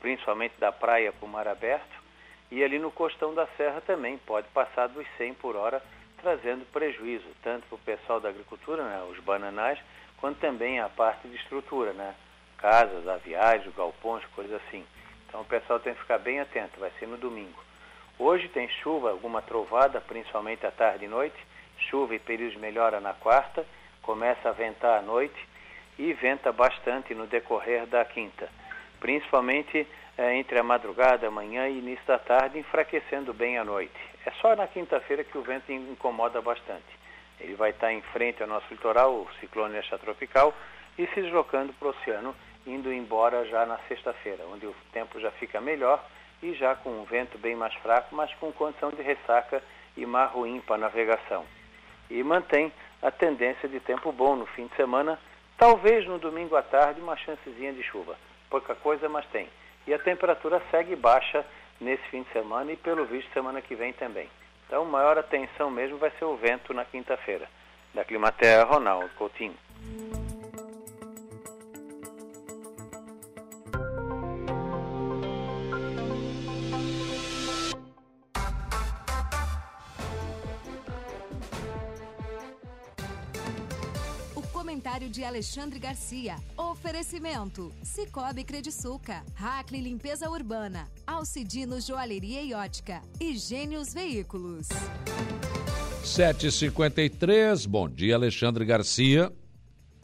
principalmente da praia para o mar aberto. E ali no costão da serra também pode passar dos 100 por hora, trazendo prejuízo, tanto para o pessoal da agricultura, né, os bananais, quanto também a parte de estrutura, né, casas, aviários, galpões, coisas assim. Então o pessoal tem que ficar bem atento, vai ser no domingo. Hoje tem chuva, alguma trovada, principalmente à tarde e noite. Chuva e períodos melhora na quarta, começa a ventar à noite e venta bastante no decorrer da quinta, principalmente é, entre a madrugada, manhã e início da tarde, enfraquecendo bem à noite. É só na quinta-feira que o vento incomoda bastante. Ele vai estar em frente ao nosso litoral, o ciclone extratropical, e se deslocando para o oceano indo embora já na sexta-feira, onde o tempo já fica melhor e já com um vento bem mais fraco, mas com condição de ressaca e mar ruim para navegação. E mantém a tendência de tempo bom no fim de semana, talvez no domingo à tarde uma chancezinha de chuva. Pouca coisa, mas tem. E a temperatura segue baixa nesse fim de semana e pelo visto semana que vem também. Então, maior atenção mesmo vai ser o vento na quinta-feira. Da Climaterra, Ronaldo Coutinho. Comentário de Alexandre Garcia. Oferecimento: Cicobi Crediçuca, Hackley Limpeza Urbana, Alcidino Joalheria e Ótica e Gênios Veículos. 7h53, bom dia Alexandre Garcia.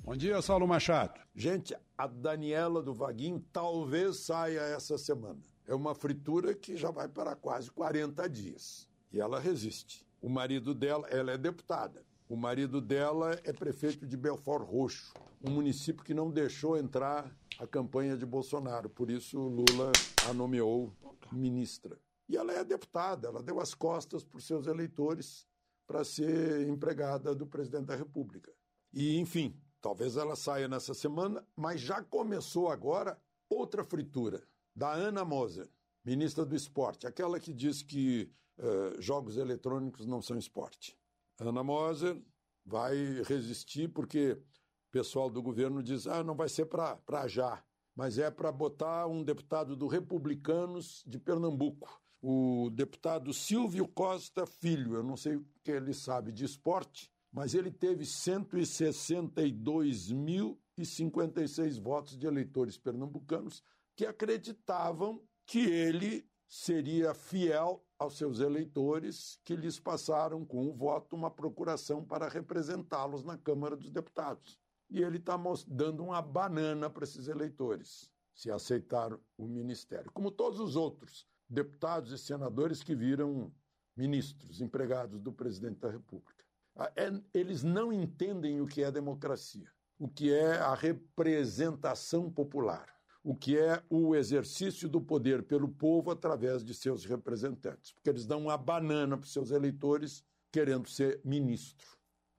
Bom dia, Saulo Machado. Gente, a Daniela do Vaguinho talvez saia essa semana. É uma fritura que já vai para quase 40 dias. E ela resiste. O marido dela, ela é deputada. O marido dela é prefeito de Belfort Roxo, um município que não deixou entrar a campanha de Bolsonaro. Por isso, Lula a nomeou ministra. E ela é deputada, ela deu as costas para seus eleitores, para ser empregada do presidente da República. E, enfim, talvez ela saia nessa semana, mas já começou agora outra fritura da Ana Moser, ministra do Esporte, aquela que diz que uh, jogos eletrônicos não são esporte. Ana Moser vai resistir porque o pessoal do governo diz: ah, não vai ser para já, mas é para botar um deputado do Republicanos de Pernambuco, o deputado Silvio Costa Filho. Eu não sei o que ele sabe de esporte, mas ele teve 162.056 votos de eleitores pernambucanos que acreditavam que ele seria fiel aos seus eleitores que lhes passaram com o voto uma procuração para representá-los na Câmara dos Deputados. E ele está dando uma banana para esses eleitores, se aceitar o ministério. Como todos os outros deputados e senadores que viram ministros, empregados do presidente da República. É, eles não entendem o que é democracia, o que é a representação popular o que é o exercício do poder pelo povo através de seus representantes, porque eles dão uma banana para os seus eleitores querendo ser ministro.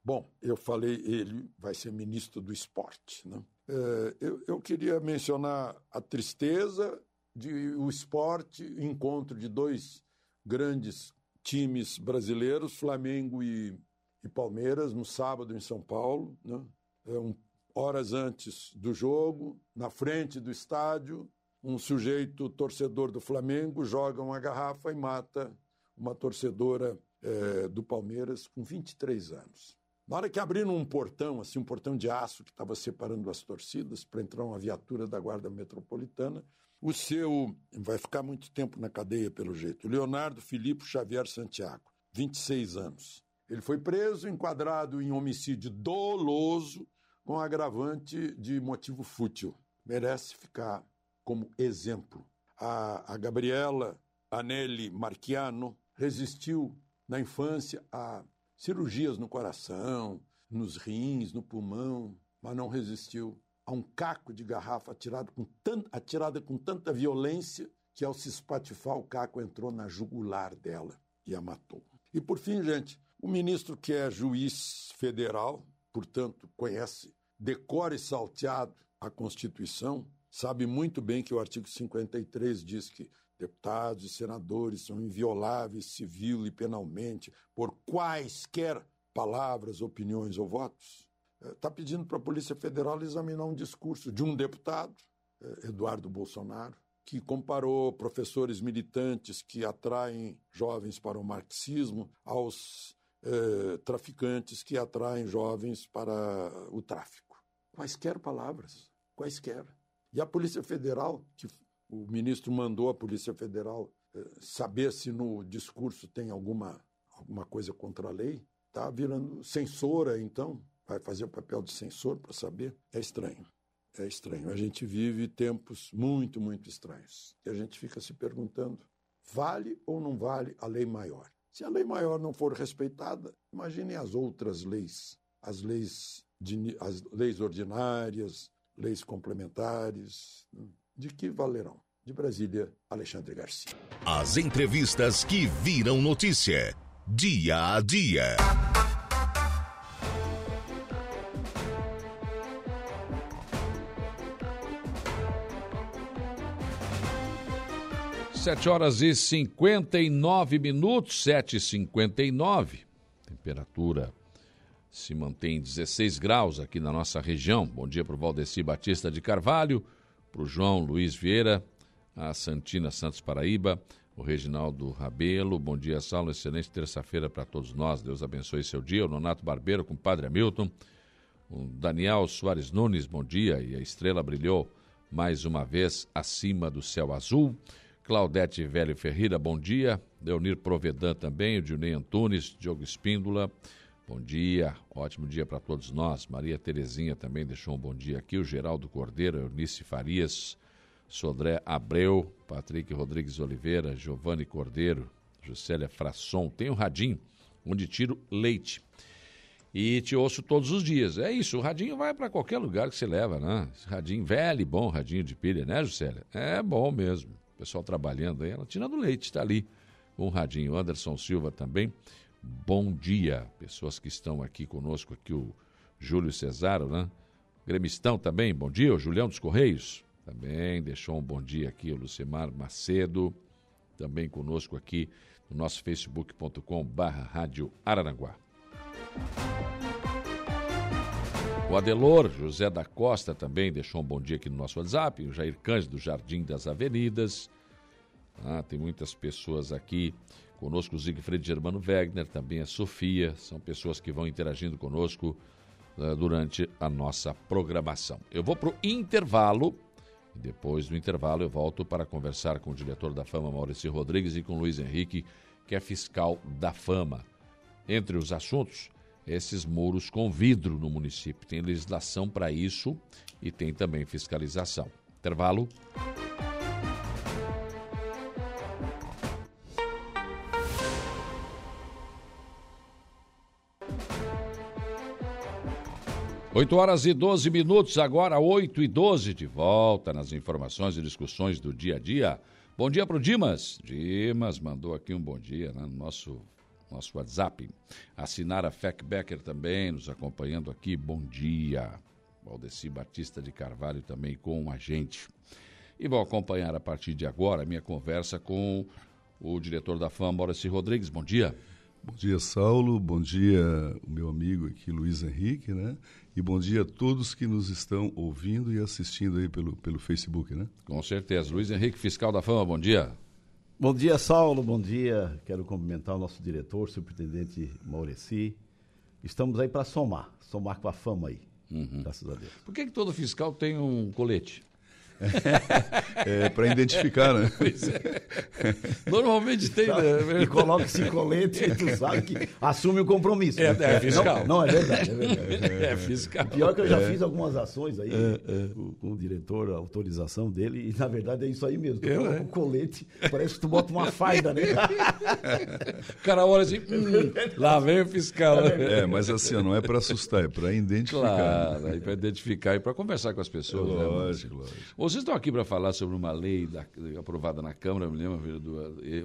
Bom, eu falei, ele vai ser ministro do esporte. Né? É, eu, eu queria mencionar a tristeza de o esporte, encontro de dois grandes times brasileiros, Flamengo e, e Palmeiras, no sábado em São Paulo. Né? É um horas antes do jogo, na frente do estádio, um sujeito torcedor do Flamengo joga uma garrafa e mata uma torcedora é, do Palmeiras com 23 anos. Na hora que abriram um portão, assim, um portão de aço que estava separando as torcidas para entrar uma viatura da Guarda Metropolitana, o seu vai ficar muito tempo na cadeia pelo jeito. Leonardo Filipe Xavier Santiago, 26 anos. Ele foi preso, enquadrado em homicídio doloso com agravante de motivo fútil. Merece ficar como exemplo. A, a Gabriela Anelli Marchiano resistiu na infância a cirurgias no coração, nos rins, no pulmão, mas não resistiu a um caco de garrafa atirado com atirada com tanta violência que, ao se espatifar, o caco entrou na jugular dela e a matou. E, por fim, gente, o ministro que é juiz federal, portanto, conhece decore salteado a Constituição, sabe muito bem que o artigo 53 diz que deputados e senadores são invioláveis civil e penalmente por quaisquer palavras, opiniões ou votos. Está pedindo para a Polícia Federal examinar um discurso de um deputado, eh, Eduardo Bolsonaro, que comparou professores militantes que atraem jovens para o marxismo aos eh, traficantes que atraem jovens para o tráfico quaisquer palavras, quaisquer. E a Polícia Federal, que o ministro mandou a Polícia Federal eh, saber se no discurso tem alguma, alguma coisa contra a lei, está virando censora, então, vai fazer o papel de censor para saber. É estranho. É estranho. A gente vive tempos muito, muito estranhos. E a gente fica se perguntando: vale ou não vale a lei maior? Se a lei maior não for respeitada, imagine as outras leis, as leis de, as leis ordinárias, leis complementares, de que valerão? De Brasília, Alexandre Garcia. As entrevistas que viram notícia, dia a dia. Sete horas e cinquenta e nove minutos, sete e cinquenta e nove. Temperatura se mantém 16 graus aqui na nossa região. Bom dia para o Valdeci Batista de Carvalho, para o João Luiz Vieira, a Santina Santos Paraíba, o Reginaldo Rabelo. Bom dia, Saulo. Excelente terça-feira para todos nós. Deus abençoe seu dia. O Nonato Barbeiro com o Padre Hamilton. O Daniel Soares Nunes, bom dia. E a estrela brilhou mais uma vez acima do céu azul. Claudete Velho Ferreira, bom dia. Leonir Provedan também, o Dionei Antunes, Diogo Espíndola. Bom dia, ótimo dia para todos nós. Maria Terezinha também deixou um bom dia aqui. O Geraldo Cordeiro, Eunice Farias, Sodré Abreu, Patrick Rodrigues Oliveira, Giovanni Cordeiro, Juscelia Frasson. Tem o Radinho, onde tiro leite. E te ouço todos os dias. É isso, o radinho vai para qualquer lugar que você leva, né? Esse radinho velho e bom, radinho de pilha, né, Juscelia? É bom mesmo. O pessoal trabalhando aí, ela tirando leite, está ali o radinho. Anderson Silva também bom dia. Pessoas que estão aqui conosco, aqui o Júlio Cesaro, né? Gremistão também, bom dia. O Julião dos Correios também deixou um bom dia aqui. O Lucimar Macedo também conosco aqui no nosso facebook.com barra Rádio Araranguá. O Adelor José da Costa também deixou um bom dia aqui no nosso WhatsApp. O Jair Cândido do Jardim das Avenidas. Ah, tem muitas pessoas aqui conosco. O Siegfried Germano Wegner, também a Sofia. São pessoas que vão interagindo conosco uh, durante a nossa programação. Eu vou para o intervalo. Depois do intervalo, eu volto para conversar com o diretor da Fama, Maurício Rodrigues, e com Luiz Henrique, que é fiscal da Fama. Entre os assuntos, esses muros com vidro no município. Tem legislação para isso e tem também fiscalização. Intervalo. Oito horas e 12 minutos, agora 8 e 12, de volta nas informações e discussões do dia a dia. Bom dia para o Dimas. Dimas mandou aqui um bom dia né, no nosso nosso WhatsApp. A Sinara Feckbecker também nos acompanhando aqui. Bom dia. Valdeci Batista de Carvalho também com a gente. E vou acompanhar a partir de agora a minha conversa com o diretor da FAM, Maurício Rodrigues. Bom dia. Bom dia, Saulo. Bom dia, meu amigo aqui, Luiz Henrique, né? E bom dia a todos que nos estão ouvindo e assistindo aí pelo, pelo Facebook, né? Com certeza. Luiz Henrique, fiscal da Fama, bom dia. Bom dia, Saulo. Bom dia. Quero cumprimentar o nosso diretor, superintendente Maureci. Estamos aí para somar, somar com a fama aí. Uhum. Graças a Deus. Por que, que todo fiscal tem um colete? É, para identificar, né? É. Normalmente tem, né? E coloca esse colete e tu sabe que assume o compromisso. É, né? é fiscal. Não, não, é verdade, é verdade. É, fiscal. pior que eu já é. fiz algumas ações aí é, com, com, o diretor, a autorização dele, e na verdade é isso aí mesmo. Tu eu, coloca o colete, parece que tu bota uma farda, né? o cara olha assim, hum, lá vem o fiscal. É, mas assim, não é para assustar, é para identificar. Claro, né? para identificar e para conversar com as pessoas. Lógico, né? lógico. Vocês estão aqui para falar sobre uma lei da, aprovada na Câmara, me lembro,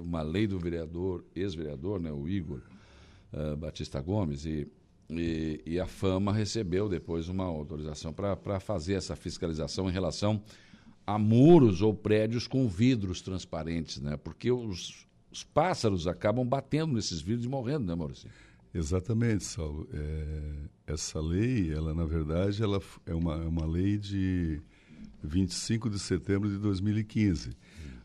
uma lei do vereador, ex-vereador, né, o Igor uh, Batista Gomes, e, e, e, a Fama recebeu depois uma autorização para fazer essa fiscalização em relação a muros ou prédios com vidros transparentes, né? Porque os, os pássaros acabam batendo nesses vidros e morrendo, né, Maurício? Exatamente, Saulo. É, essa lei, ela na verdade, ela é uma, é uma lei de 25 de setembro de 2015.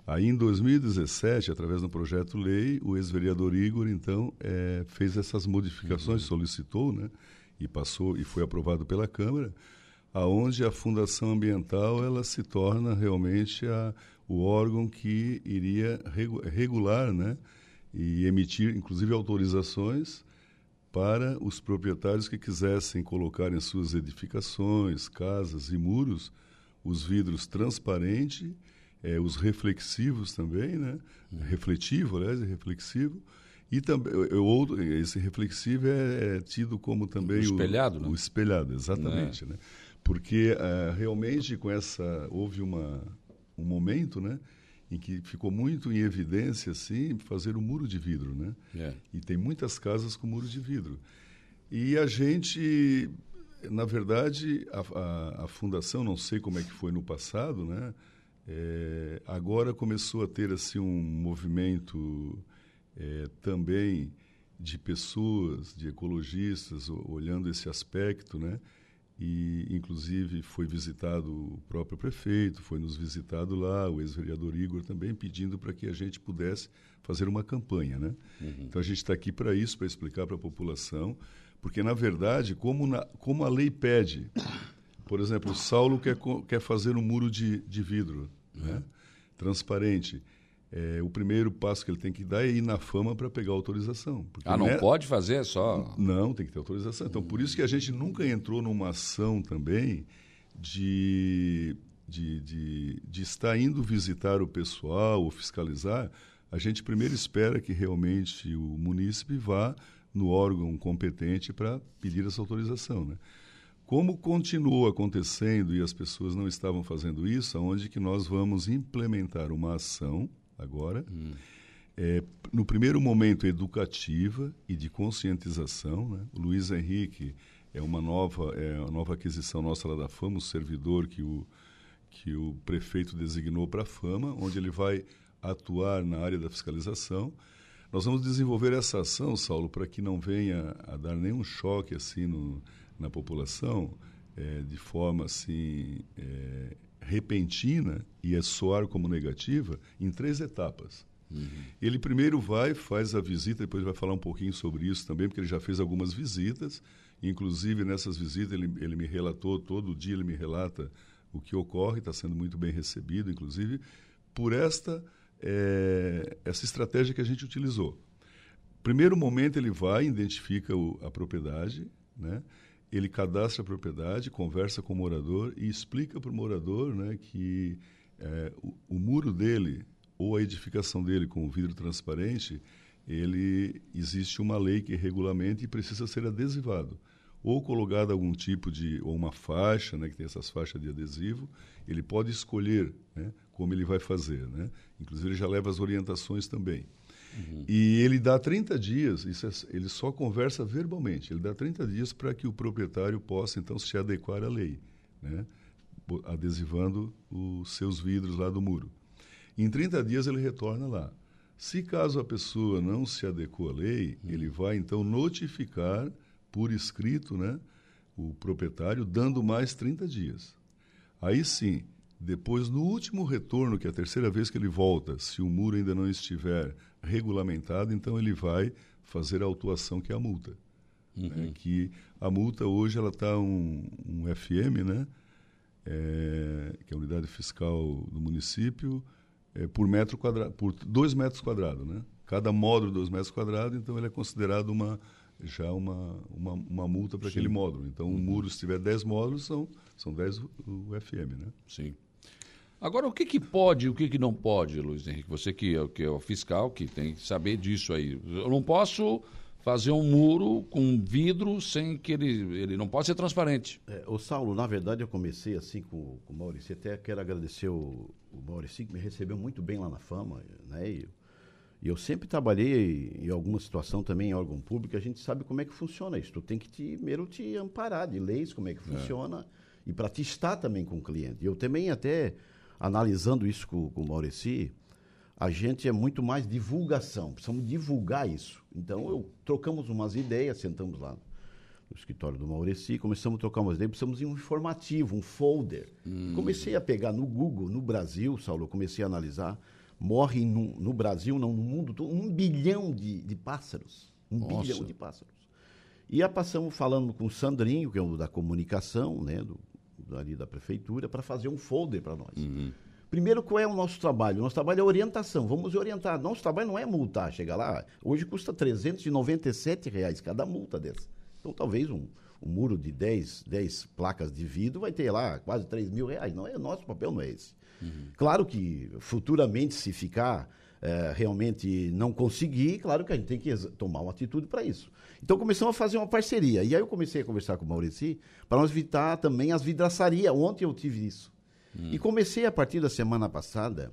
Aí, em 2017, através do projeto-lei, o ex-vereador Igor, então, é, fez essas modificações, solicitou, né? E passou e foi aprovado pela Câmara, aonde a Fundação Ambiental ela se torna realmente a, o órgão que iria regular, né? E emitir, inclusive, autorizações para os proprietários que quisessem colocar em suas edificações, casas e muros os vidros transparentes, é, os reflexivos também, né? Uhum. Refletivo, aliás, reflexivo. E também outro, esse reflexivo é, é, tido como também o espelhado, o, né? o espelhado, exatamente, é. né? Porque uh, realmente com essa houve uma um momento, né? em que ficou muito em evidência assim fazer o um muro de vidro, né? É. E tem muitas casas com muro de vidro. E a gente na verdade, a, a, a, fundação, não sei como é que foi no passado, né? É, agora começou a ter assim um movimento é, também de pessoas, de ecologistas, olhando esse aspecto, né? E, inclusive, foi visitado o próprio prefeito, foi nos visitado lá, o ex-vereador Igor também, pedindo para que a gente pudesse fazer uma campanha, né? Uhum. Então, a gente está aqui para isso, para explicar para a população porque, na verdade, como, na, como a lei pede, por exemplo, o Saulo quer, quer fazer um muro de, de vidro né? Transparente. É, o primeiro passo que ele tem que dar é ir na fama para pegar autorização. Ah, não é... pode fazer só? Não, tem que ter autorização. Então, por isso que a gente nunca entrou numa ação também de, de, de, de estar indo visitar o pessoal ou fiscalizar. A gente primeiro espera que realmente o munícipe vá no órgão competente para pedir essa autorização. Né? Como continuou acontecendo e as pessoas não estavam fazendo isso, aonde que nós vamos implementar uma ação agora, hum. é, no primeiro momento, educativa e de conscientização. Né? O Luiz Henrique é uma nova, é uma nova aquisição nossa lá da Fama, o servidor que o, que o prefeito designou para a Fama, onde ele vai atuar na área da fiscalização. Nós vamos desenvolver essa ação, Saulo, para que não venha a dar nenhum choque assim no, na população, é, de forma assim é, repentina e é soar como negativa, em três etapas. Uhum. Ele primeiro vai, faz a visita, depois vai falar um pouquinho sobre isso também, porque ele já fez algumas visitas. Inclusive, nessas visitas, ele, ele me relatou, todo dia ele me relata o que ocorre, está sendo muito bem recebido, inclusive, por esta é, essa estratégia que a gente utilizou. Primeiro momento, ele vai, identifica o, a propriedade, né? ele cadastra a propriedade, conversa com o morador e explica para o morador né, que é, o, o, muro dele ou a edificação dele com vidro transparente, ele existe uma lei que regulamenta e precisa ser adesivado ou colocado algum tipo de ou uma faixa, né, que tem essas faixas de adesivo, ele pode escolher, né, como ele vai fazer, né? Inclusive ele já leva as orientações também. Uhum. E ele dá 30 dias, isso é, ele só conversa verbalmente, ele dá 30 dias para que o proprietário possa então se adequar à lei, né? adesivando os seus vidros lá do muro. Em 30 dias ele retorna lá. Se caso a pessoa não se adequou à lei, uhum. ele vai então notificar por escrito né, o proprietário, dando mais 30 dias. Aí sim, depois, no último retorno, que é a terceira vez que ele volta, se o muro ainda não estiver regulamentado, então ele vai fazer a autuação, que é a multa. Uhum. Né? Que a multa hoje ela está um, um FM, né? É, que é a unidade fiscal do município, é, por metro quadrado, por dois metros quadrados, né? Cada módulo dois metros quadrados, então ele é considerado uma já uma, uma, uma multa para aquele módulo. Então, uhum. um muro, se tiver 10 módulos, são, são 10 o FM, né? Sim. Agora, o que, que pode e o que, que não pode, Luiz Henrique? Você que é, que é o fiscal, que tem que saber disso aí. Eu não posso fazer um muro com vidro sem que ele, ele não pode ser transparente. É, o Saulo, na verdade, eu comecei assim com, com o Maurício. Até quero agradecer o, o Maurício, que me recebeu muito bem lá na Fama, né? E, e eu sempre trabalhei em alguma situação também em órgão público, a gente sabe como é que funciona isso. Tu tem que te, primeiro te amparar de leis, como é que é. funciona, é. e para te estar também com o cliente. Eu também até analisando isso com, com o Maurici, a gente é muito mais divulgação, precisamos divulgar isso. Então, eu trocamos umas ideias, sentamos lá no escritório do Maurici, começamos a trocar umas ideias, precisamos de um informativo, um folder. Hum. Comecei a pegar no Google, no Brasil, Saulo, comecei a analisar, morre no, no Brasil, não, no mundo todo, um bilhão de, de pássaros. Um Nossa. bilhão de pássaros. E aí passamos falando com o Sandrinho, que é o da comunicação, né, do ali da prefeitura para fazer um folder para nós. Uhum. Primeiro, qual é o nosso trabalho? O nosso trabalho é orientação. Vamos orientar. Nosso trabalho não é multar, chegar lá. Hoje custa 397 reais cada multa dessa. Então, talvez um, um muro de 10, 10 placas de vidro vai ter lá quase 3 mil reais. Não é nosso papel, não é esse. Uhum. Claro que futuramente, se ficar é, realmente não conseguir, claro que a gente tem que tomar uma atitude para isso. Então começamos a fazer uma parceria. E aí eu comecei a conversar com o Maurici para nós evitar também as vidraçarias. Ontem eu tive isso. Hum. E comecei a partir da semana passada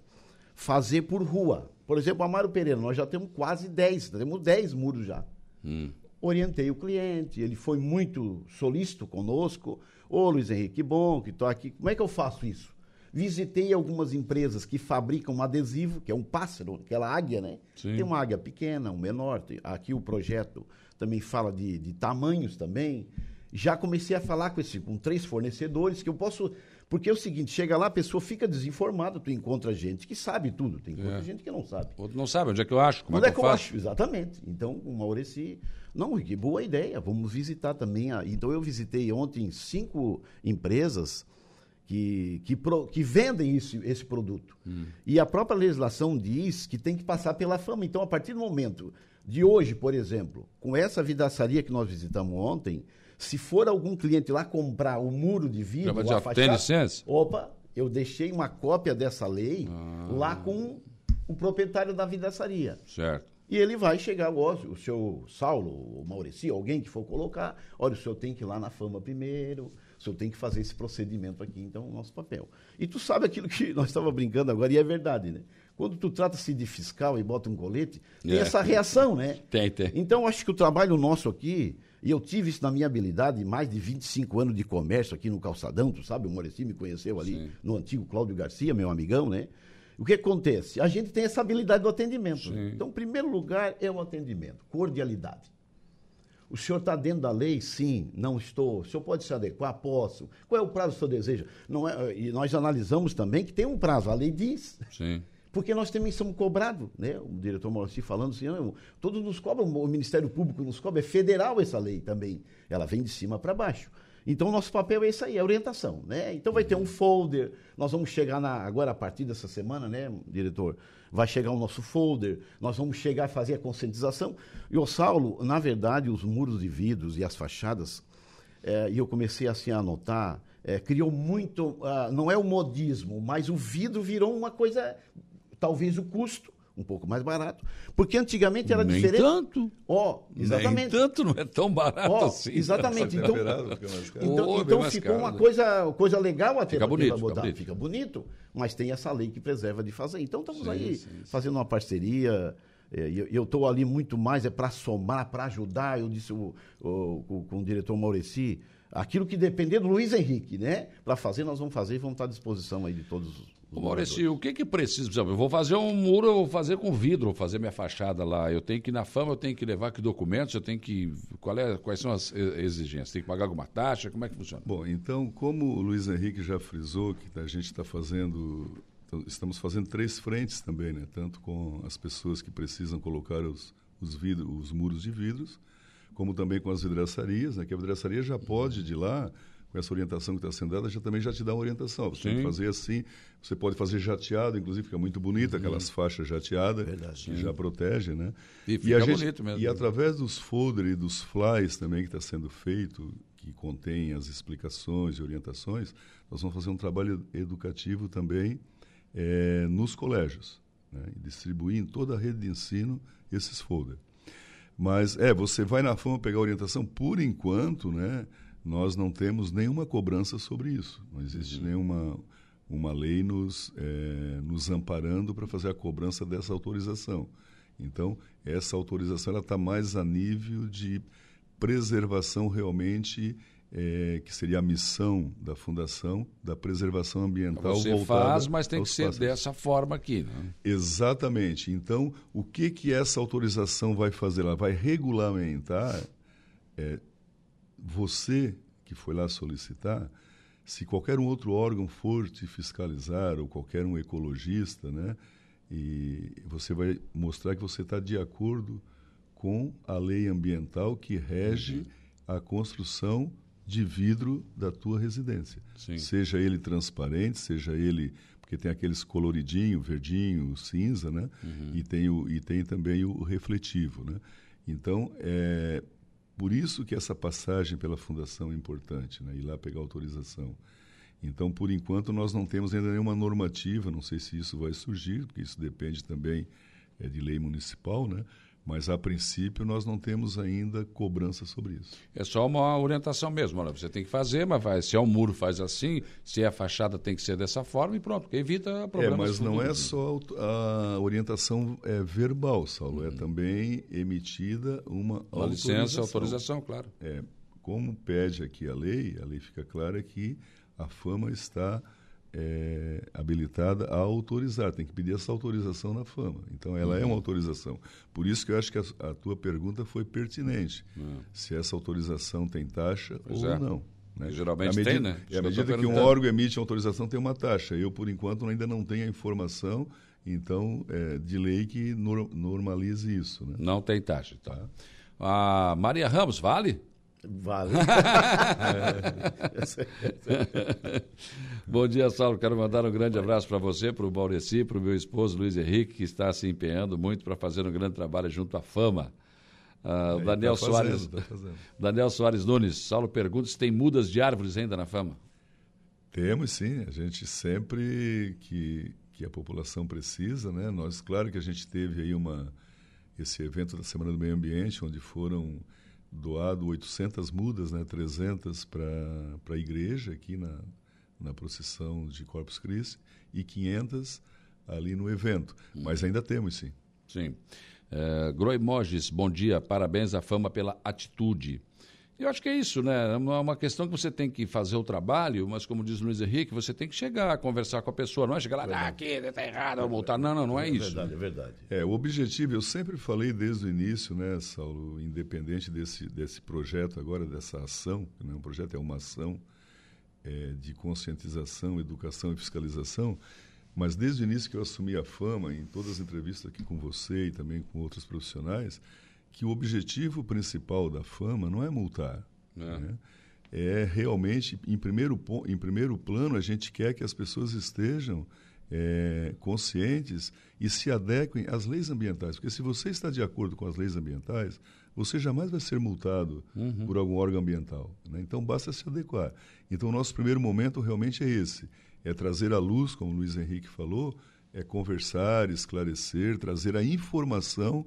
fazer por rua. Por exemplo, Amaro Pereira, nós já temos quase 10, temos 10 muros já. Hum. Orientei o cliente, ele foi muito solícito conosco. Ô Luiz Henrique, que bom que estou aqui. Como é que eu faço isso? Visitei algumas empresas que fabricam um adesivo, que é um pássaro, aquela águia, né? Sim. Tem uma águia pequena, um menor. Aqui o projeto também fala de, de tamanhos também. Já comecei a falar com, esse, com três fornecedores que eu posso. Porque é o seguinte, chega lá, a pessoa fica desinformada, tu encontra gente que sabe tudo, tem é. gente que não sabe. Outro não sabe, onde é que eu acho, como onde é que, é que eu, eu acho? Exatamente. Então, o Maureci, não, que boa ideia, vamos visitar também. A... Então, eu visitei ontem cinco empresas que, que, pro, que vendem isso, esse produto. Hum. E a própria legislação diz que tem que passar pela fama. Então, a partir do momento de hoje, por exemplo, com essa vidraçaria que nós visitamos ontem, se for algum cliente lá comprar o muro de vidro, Já, já tem licença? Opa, eu deixei uma cópia dessa lei ah. lá com o proprietário da vidraçaria. Certo. E ele vai chegar, ó, o seu Saulo, o Maurici, alguém que for colocar, olha, o senhor tem que ir lá na fama primeiro, o senhor tem que fazer esse procedimento aqui, então, o nosso papel. E tu sabe aquilo que nós estávamos brincando agora, e é verdade, né? quando tu trata-se de fiscal e bota um colete, tem É. essa reação, né? Tem, tem. Então, acho que o trabalho nosso aqui, e eu tive isso na minha habilidade, mais de 25 anos de comércio aqui no Calçadão, tu sabe, o Moreci me conheceu ali Sim. no antigo Cláudio Garcia, meu amigão, né? O que acontece? A gente tem essa habilidade do atendimento. né? Então, em primeiro lugar, é o atendimento, cordialidade. O senhor está dentro da lei? Sim, não estou. O senhor pode se adequar? Posso. Qual é o prazo que o senhor deseja? Não é, e nós analisamos também que tem um prazo, a lei diz. Sim. Porque nós também somos cobrados, né? O diretor Maurici falando assim, "Não, todos nos cobram, o Ministério Público nos cobra, é federal essa lei também. Ela vem de cima para baixo. Então, nosso papel é isso aí, é orientação, né? Então, vai ter um folder, nós vamos chegar na, agora, a partir dessa semana, né, diretor? Vai chegar o nosso folder, nós vamos chegar a fazer a conscientização. E o Saulo, na verdade, os muros de vidros e as fachadas, eh, e eu comecei assim a anotar, eh, criou muito, ah, não é o modismo, mas o vidro virou uma coisa, talvez o custo um pouco mais barato, porque antigamente era Nem diferente. tanto. Ó, exatamente. Nem tanto, não é tão barato Ó, assim. exatamente. Então, então, então ficou uma né? coisa, coisa legal até Fica bonito, fica botar. bonito. Fica bonito, mas tem essa lei que preserva de fazer. Então estamos Sim, aí sim, fazendo uma parceria. é, e eu- estou ali muito mais é para somar, para ajudar. Eu disse o- o- com, o diretor Maurici, aquilo que depender do Luiz Henrique, né? Para fazer, nós vamos fazer e vamos estar à disposição aí de todos os. os Ô. Maurício, o que que precisa? Eu vou fazer um muro, eu vou fazer com vidro, vou fazer minha fachada lá. Eu tenho que ir na fama, eu tenho que levar que documentos, eu tenho que. Qual é, quais são as exigências? Tem que pagar alguma taxa? Como é que funciona? Bom, então, como o Luiz Henrique já frisou, que a gente está fazendo, então, estamos fazendo três frentes também, né? Tanto com as pessoas que precisam colocar os, os, vidro, os muros de vidros, como também com as vidraçarias, né? Que a vidraçaria já pode, de lá, com essa orientação que está sendo dada, já também já te dá uma orientação. Você tem Sim. que fazer assim, você pode fazer jateado, inclusive fica muito bonito, aquelas faixas jateadas, Verdade. que já protegem, né? E fica a gente- bonito mesmo. E através dos folders e dos flyers também que está sendo feito, que contém as explicações e orientações, nós vamos fazer um trabalho educativo também eh, nos colégios, né? e distribuir em toda a rede de ensino esses folders. Mas, é, você vai na fama pegar orientação, por enquanto, né, nós não temos nenhuma cobrança sobre isso. Não existe nenhuma uma lei nos, eh, nos amparando para fazer a cobrança dessa autorização. Então, essa autorização está mais a nível de preservação realmente, eh, que seria a missão da Fundação, da preservação ambiental. Você faz, mas tem que ser dessa forma aqui. Né? Exatamente. Então, o que que essa autorização vai fazer? Ela vai regulamentar é, você que foi lá solicitar, se qualquer um outro órgão for te fiscalizar ou qualquer um ecologista, né, e você vai mostrar que você está de acordo com a lei ambiental que rege a construção de vidro da tua residência. Sim. Seja ele transparente, seja ele porque tem aqueles coloridinho, verdinho, cinza, né? E tem o e tem também o refletivo, né? Então é por isso que essa passagem pela fundação é importante, né? Ir lá pegar autorização. Então, por enquanto, nós não temos ainda nenhuma normativa, não sei se isso vai surgir, porque isso depende também é, de lei municipal, né? Mas, a princípio, nós não temos ainda cobrança sobre isso. É só uma orientação mesmo. Olha, você tem que fazer, mas vai, se é um muro, faz assim. Se é a fachada, tem que ser dessa forma e pronto, evita É, problemas. mas não é só a orientação é, verbal, Saulo, é também emitida uma, Uma licença, autorização, claro. É, como pede aqui a lei, a lei fica clara que a fama está é, habilitada a autorizar, tem que pedir essa autorização na fama. Então, ela é Uhum. uma autorização. Por isso que eu acho que a, a tua pergunta foi pertinente. Se essa autorização tem taxa É. Pois ou é. não. Né? Geralmente medida- tem, né? e à medida que um órgão emite autorização, tem uma taxa. Eu, por enquanto, ainda não tenho a informação, então, é, de lei que nor- normalize isso. Né? Não tem taxa. Então. A Maria Ramos, vale? Vale. Bom dia, Saulo. Quero mandar um grande abraço para você, para o Maureci, para o meu esposo Luiz Henrique, que está se empenhando muito para fazer um grande trabalho junto à fama. O Aí, Daniel tá fazendo, Soares. tá. Daniel Soares Nunes. Saulo pergunta se tem mudas de árvores ainda na fama. Temos sim, a gente sempre que, que a população precisa, né? Nós, claro que a gente teve aí uma, esse evento da Semana do Meio Ambiente, onde foram doado 800 mudas, né? 300 para a igreja aqui na, na procissão de Corpus Christi e 500 ali no evento. Mas ainda temos, sim. Sim. É, Groi Moges, bom dia, parabéns à fama pela atitude. Eu acho que é isso, né? É uma questão que você tem que fazer o trabalho, mas como diz o Luiz Henrique, você tem que chegar, conversar com a pessoa, não é chegar lá, ah, aqui, está errado, vou voltar. Não, não, não é, é isso. Verdade, é verdade. É, o objetivo, eu sempre falei desde o início, né, Saulo, independente desse, desse projeto agora, dessa ação, que não é um projeto, é uma ação é, de conscientização, educação e fiscalização, mas desde o início que eu assumi a fama, em todas as entrevistas aqui com você e também com outros profissionais, que o objetivo principal da fama não é multar. É, né? é realmente, em primeiro, em primeiro plano, a gente quer que as pessoas estejam é, conscientes e se adequem às leis ambientais. Porque se você está de acordo com as leis ambientais, você jamais vai ser multado uhum. por algum órgão ambiental. Né? Então, basta se adequar. Então, o nosso primeiro momento realmente é esse: é trazer à luz, como o Luiz Henrique falou, é conversar, esclarecer, trazer a informação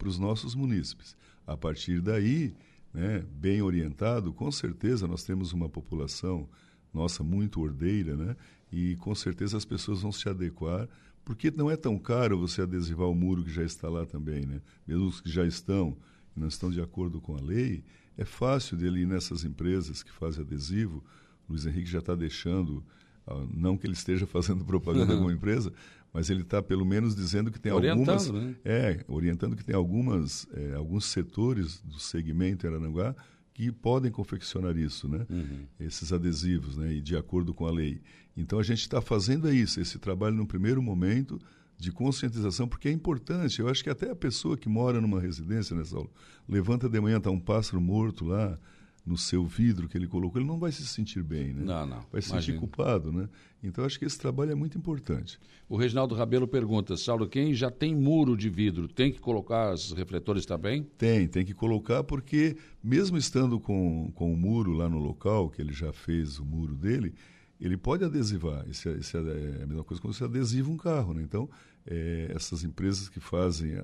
para os nossos munícipes. A partir daí, né, bem orientado, com certeza nós temos uma população nossa muito ordeira, né? E com certeza as pessoas vão se adequar, porque não é tão caro você adesivar o muro que já está lá também, né? Mesmo os que já estão e não estão de acordo com a lei, é fácil dele ir nessas empresas que fazem adesivo. O Luiz Henrique já está deixando, ah, não que ele esteja fazendo propaganda com uma empresa, mas ele está pelo menos dizendo que tem orientando, algumas né? é orientando que tem algumas é, alguns setores do segmento Araranguá que podem confeccionar isso, né? Uhum. Esses adesivos, né? E de acordo com a lei. Então a gente está fazendo isso, esse trabalho no primeiro momento de conscientização, porque é importante. Eu acho que até a pessoa que mora numa residência, né, Saulo, levanta de manhã, está um pássaro morto lá, no seu vidro que ele colocou, ele não vai se sentir bem, né? Não, não. Vai se sentir culpado, né? Então acho que esse trabalho é muito importante. O Reginaldo Rabelo pergunta, Saulo, quem já tem muro de vidro, tem que colocar os refletores também? Tem, tem que colocar porque mesmo estando com, com o muro lá no local, que ele já fez o muro dele, ele pode adesivar. Isso é, isso é a mesma coisa quando você adesiva um carro, né? Então, é, essas empresas que fazem...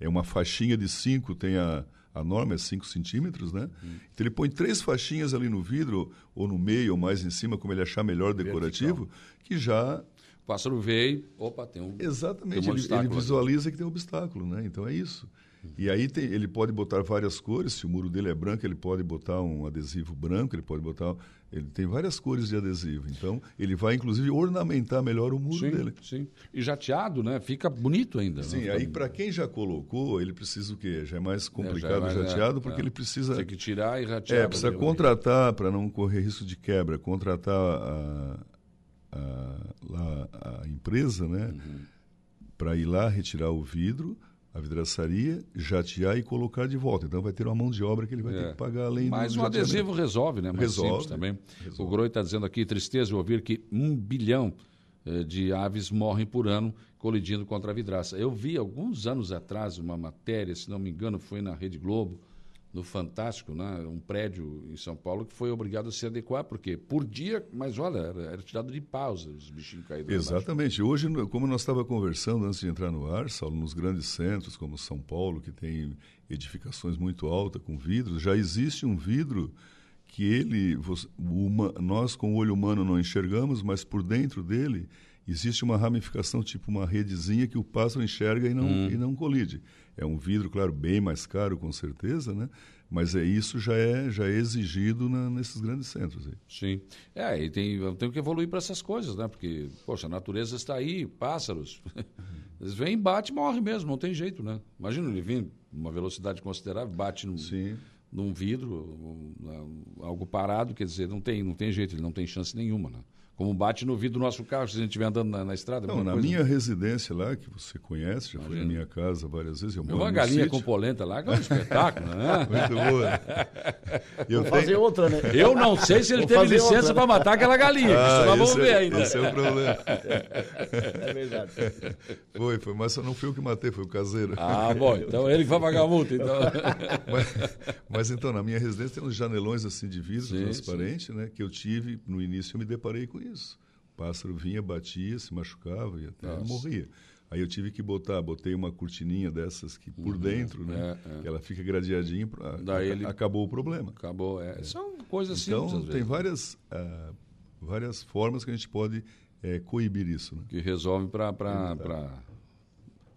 É uma faixinha de cinco, tem a a norma é 5 centímetros, né? Hum. Então ele põe três faixinhas ali no vidro, ou no meio, ou mais em cima, como ele achar melhor decorativo, Vertical. que já. O pássaro veio, opa, tem um. Exatamente, tem um ele, ele, visualiza que tem um obstáculo, né? Então é isso. E aí tem, ele pode botar várias cores, se o muro dele é branco, ele pode botar um adesivo branco, ele pode botar. Ele tem várias cores de adesivo. Então, ele vai, inclusive, ornamentar melhor o muro sim, dele. Sim. E jateado, né? Fica bonito ainda. Sim, né? aí para quem já colocou, ele precisa o quê? Já é mais complicado é, é mais, jateado, é, porque é. ele precisa. Tem que tirar e ratear. É, precisa contratar, para não correr risco de quebra, contratar a, a, a empresa, né? Uhum. Para ir lá retirar o vidro a vidraçaria, jatear e colocar de volta. Então vai ter uma mão de obra que ele vai é. ter que pagar além Mas do o adesivo resolve, né? Mais resolve, também. Resolve. O Groi está dizendo aqui, tristeza ouvir que um bilhão eh, de aves morrem por ano colidindo contra a vidraça. Eu vi alguns anos atrás uma matéria, se não me engano, foi na Rede Globo, no Fantástico, né? um prédio em São Paulo que foi obrigado a se adequar, porque por dia, mas olha, era, era tirado de pausa os bichinhos caídos. Exatamente. Hoje, como nós estava conversando antes de entrar no ar, Saulo, nos grandes centros como São Paulo, que tem edificações muito altas com vidros, já existe um vidro que ele, uma, nós com o olho humano não enxergamos, mas por dentro dele existe uma ramificação, tipo uma redezinha que o pássaro enxerga e não, hum. e não colide. É um vidro, claro, bem mais caro, com certeza, né? Mas é, isso já é, já é exigido na, nesses grandes centros. Aí. Sim. É, e tem, tem que evoluir para essas coisas, né? Porque, poxa, a natureza está aí, pássaros. Eles vêm, bate morre mesmo, não tem jeito, né? Imagina ele vir uma velocidade considerável, bate num, num vidro, um, algo parado, quer dizer, não tem, não tem jeito, ele não tem chance nenhuma, né? Como bate no vidro do nosso carro se a gente estiver andando na, na estrada. Não, na coisa. minha residência lá, que você conhece, já Imagina. foi na minha casa várias vezes. Eu moro uma galinha sítio. com polenta lá, que é um espetáculo, né? Muito boa. Eu Vou tenho... fazer outra, né? Eu não sei se ele Vou teve licença para matar aquela galinha, ah, isso nós vamos ver é, ainda. Esse é o problema. É verdade. Foi, foi, mas só não fui eu que matei, foi o caseiro. Ah, bom, então ele que vai pagar a multa, então. mas, mas, então, na minha residência tem uns janelões assim de vidro sim, transparente, sim. né? Que eu tive, no início eu me deparei com isso. O pássaro vinha, batia, se machucava e até Nossa. morria. Aí eu tive que botar, botei uma cortininha dessas que por uhum, dentro, né? É, é. Que ela fica gradeadinha, pra, Daí ele... acabou o problema. Acabou, é. São coisas então, simples. Então, tem várias, uh, várias formas que a gente pode é, coibir isso. Né? Que resolve para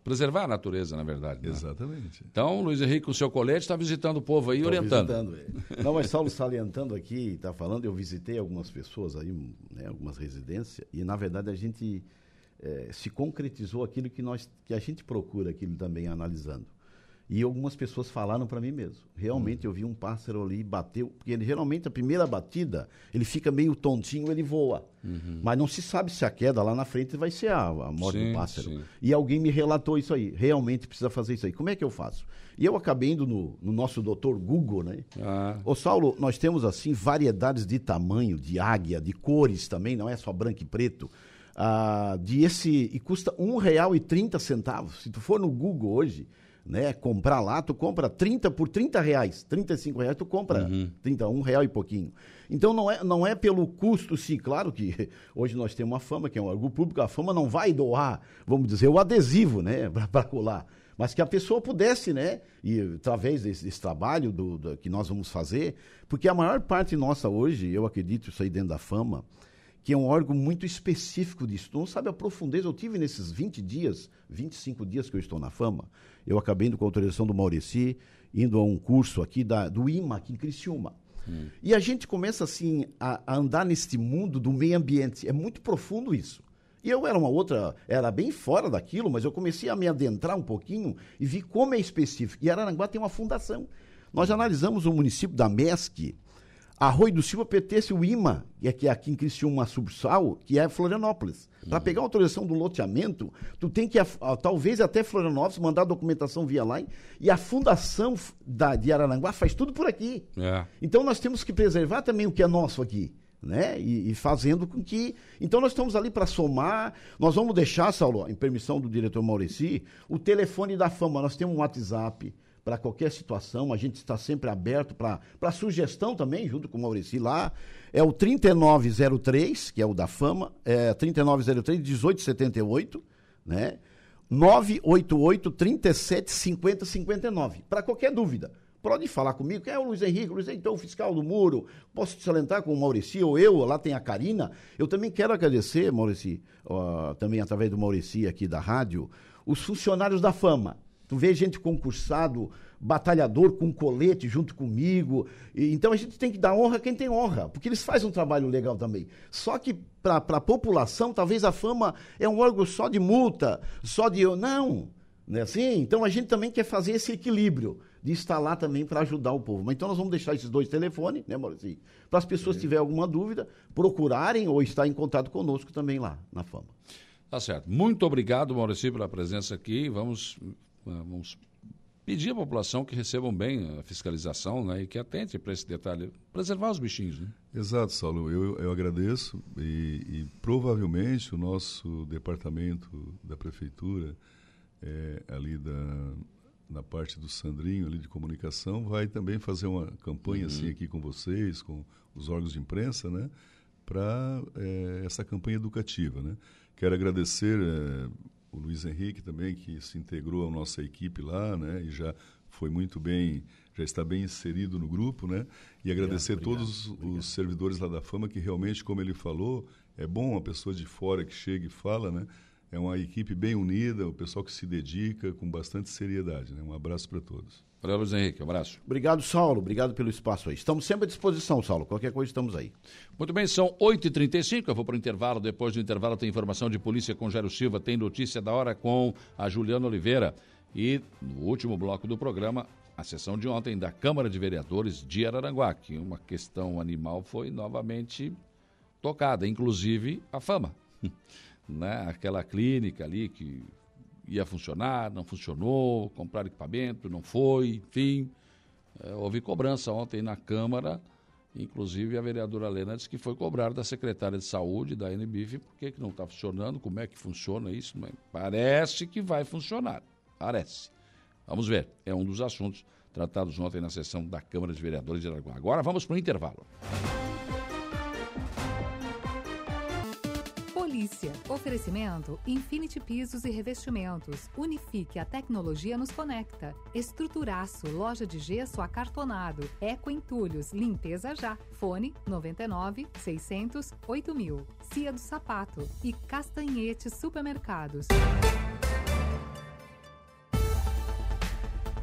preservar a natureza, na verdade. Né? Exatamente. Então, Luiz Henrique, com o seu colete, está visitando o povo aí, Tô orientando. Visitando, é. Não, mas Saulo salientando aqui, está falando, eu visitei algumas pessoas aí, né, algumas residências, e na verdade a gente é, se concretizou aquilo que, nós, que a gente procura, aquilo também analisando. E algumas pessoas falaram para mim mesmo. Realmente eu vi um pássaro ali bateu, porque ele geralmente a primeira batida, ele fica meio tontinho, ele voa. Uhum. Mas não se sabe se a queda lá na frente vai ser a, a morte sim, do pássaro. Sim. E alguém me relatou isso aí. Realmente precisa fazer isso aí. Como é que eu faço? E eu acabei indo no, no nosso doutor Google, né? Ah. Ô Saulo, nós temos assim variedades de tamanho, de águia, de cores também, não é só branco e preto. Ah, de esse e custa um real e trinta centavos. Se tu for no Google hoje, né, comprar lá, tu compra 30 por 30 reais, 35 reais, tu compra uhum. 30, um real e pouquinho. Então não é, não é pelo custo, sim, claro que hoje nós temos uma fama, que é um órgão público, a fama não vai doar, vamos dizer, o adesivo, né, para colar. Mas que a pessoa pudesse, né, e através desse, desse trabalho do, do, que nós vamos fazer, porque a maior parte nossa hoje, eu acredito isso aí dentro da fama, que é um órgão muito específico disso. Tu não sabe a profundeza. Eu tive nesses 20 dias, 25 dias que eu estou na fama, eu acabei indo com a autorização do Maurici, indo a um curso aqui da, do IMA, aqui em Criciúma. Hum. E a gente começa assim a, a, andar neste mundo do meio ambiente. É muito profundo isso. E eu era uma outra, era bem fora daquilo, mas eu comecei a me adentrar um pouquinho e vi como é específico. E Araranguá tem uma fundação. Nós analisamos o município da MESC, Arroio do Silva pertence o IMA, que é aqui em Criciúma, Subsal, que é Florianópolis. Uhum. Para pegar a autorização do loteamento, tu tem que, talvez até Florianópolis, mandar a documentação via lá, e a fundação da, de Araranguá faz tudo por aqui. É. Então nós temos que preservar também o que é nosso aqui. Né? E, e fazendo com que. Então nós estamos ali para somar. Nós vamos deixar, Saulo, em permissão do diretor Maurici, o telefone da fama. Nós temos um WhatsApp para qualquer situação. A gente está sempre aberto para sugestão também, junto com o Maurici lá. É o 3903, que é o da Fama, é 3903 1878, né? 988 37 50 59. Para qualquer dúvida. Pode falar comigo, quem é o Luiz Henrique? Luiz Henrique, então, o fiscal do muro. Posso te salientar com o Maurici ou eu? Lá tem a Karina. Eu também quero agradecer, Maurici, também através do Maurici aqui da rádio, os funcionários da fama. Tu vê gente concursado, batalhador com colete junto comigo. E, então a gente tem que dar honra a quem tem honra, porque eles fazem um trabalho legal também. Só que para a população, talvez a fama é um órgão só de multa, só de. Não! Não é assim? Então a gente também quer fazer esse equilíbrio de estar lá também para ajudar o povo. Mas então nós vamos deixar esses dois telefones, né, Maurício? Para as pessoas que tiverem alguma dúvida, procurarem ou estar em contato conosco também lá na Fama. Tá certo. Muito obrigado, Maurício, pela presença aqui. Vamos vamos pedir à população que recebam bem a fiscalização né, e que atente para esse detalhe, preservar os bichinhos. Né? Exato, Saulo. Eu, eu agradeço e, e provavelmente o nosso departamento da prefeitura, é, ali da, na parte do Sandrinho, ali de comunicação, vai também fazer uma campanha assim, uhum. assim aqui com vocês, com os órgãos de imprensa, né? Para é, essa campanha educativa, né? Quero agradecer é, o Luiz Henrique também, que se integrou à nossa equipe lá, né? E já foi muito bem, já está bem inserido no grupo, né? E agradecer obrigado, todos obrigado. os servidores lá da Fama, que realmente, como ele falou, é bom uma pessoa de fora que chega e fala, né? É uma equipe bem unida, o pessoal que se dedica com bastante seriedade, né? Um abraço para todos. Valeu, Luiz Henrique. Um abraço. Obrigado, Saulo. Obrigado pelo espaço aí. Estamos sempre à disposição, Saulo. Qualquer coisa, estamos aí. Muito bem, são 8h35. Eu vou para o intervalo. Depois do intervalo, tem informação de polícia com Jairo Silva. Tem notícia da hora com a Juliana Oliveira. E no último bloco do programa, a sessão de ontem da Câmara de Vereadores de Araranguá, que uma questão animal foi novamente tocada, inclusive a fama. né? Aquela clínica ali que ia funcionar, não funcionou, comprar equipamento, não foi, enfim. É, houve cobrança ontem na Câmara, inclusive a vereadora Lena disse que foi cobrar da secretária de saúde da NBIF por que, que não está funcionando, como é que funciona isso. Parece que vai funcionar, parece. Vamos ver, é um dos assuntos tratados ontem na sessão da Câmara de Vereadores de Araguá. Agora vamos para o intervalo. Polícia. Oferecimento Infinity Pisos e Revestimentos. Unifique a tecnologia nos conecta. Estruturaço, loja de gesso acartonado. Eco Entulhos, limpeza já. Fone 99 600 8000. Cia do Sapato e Castanhete Supermercados.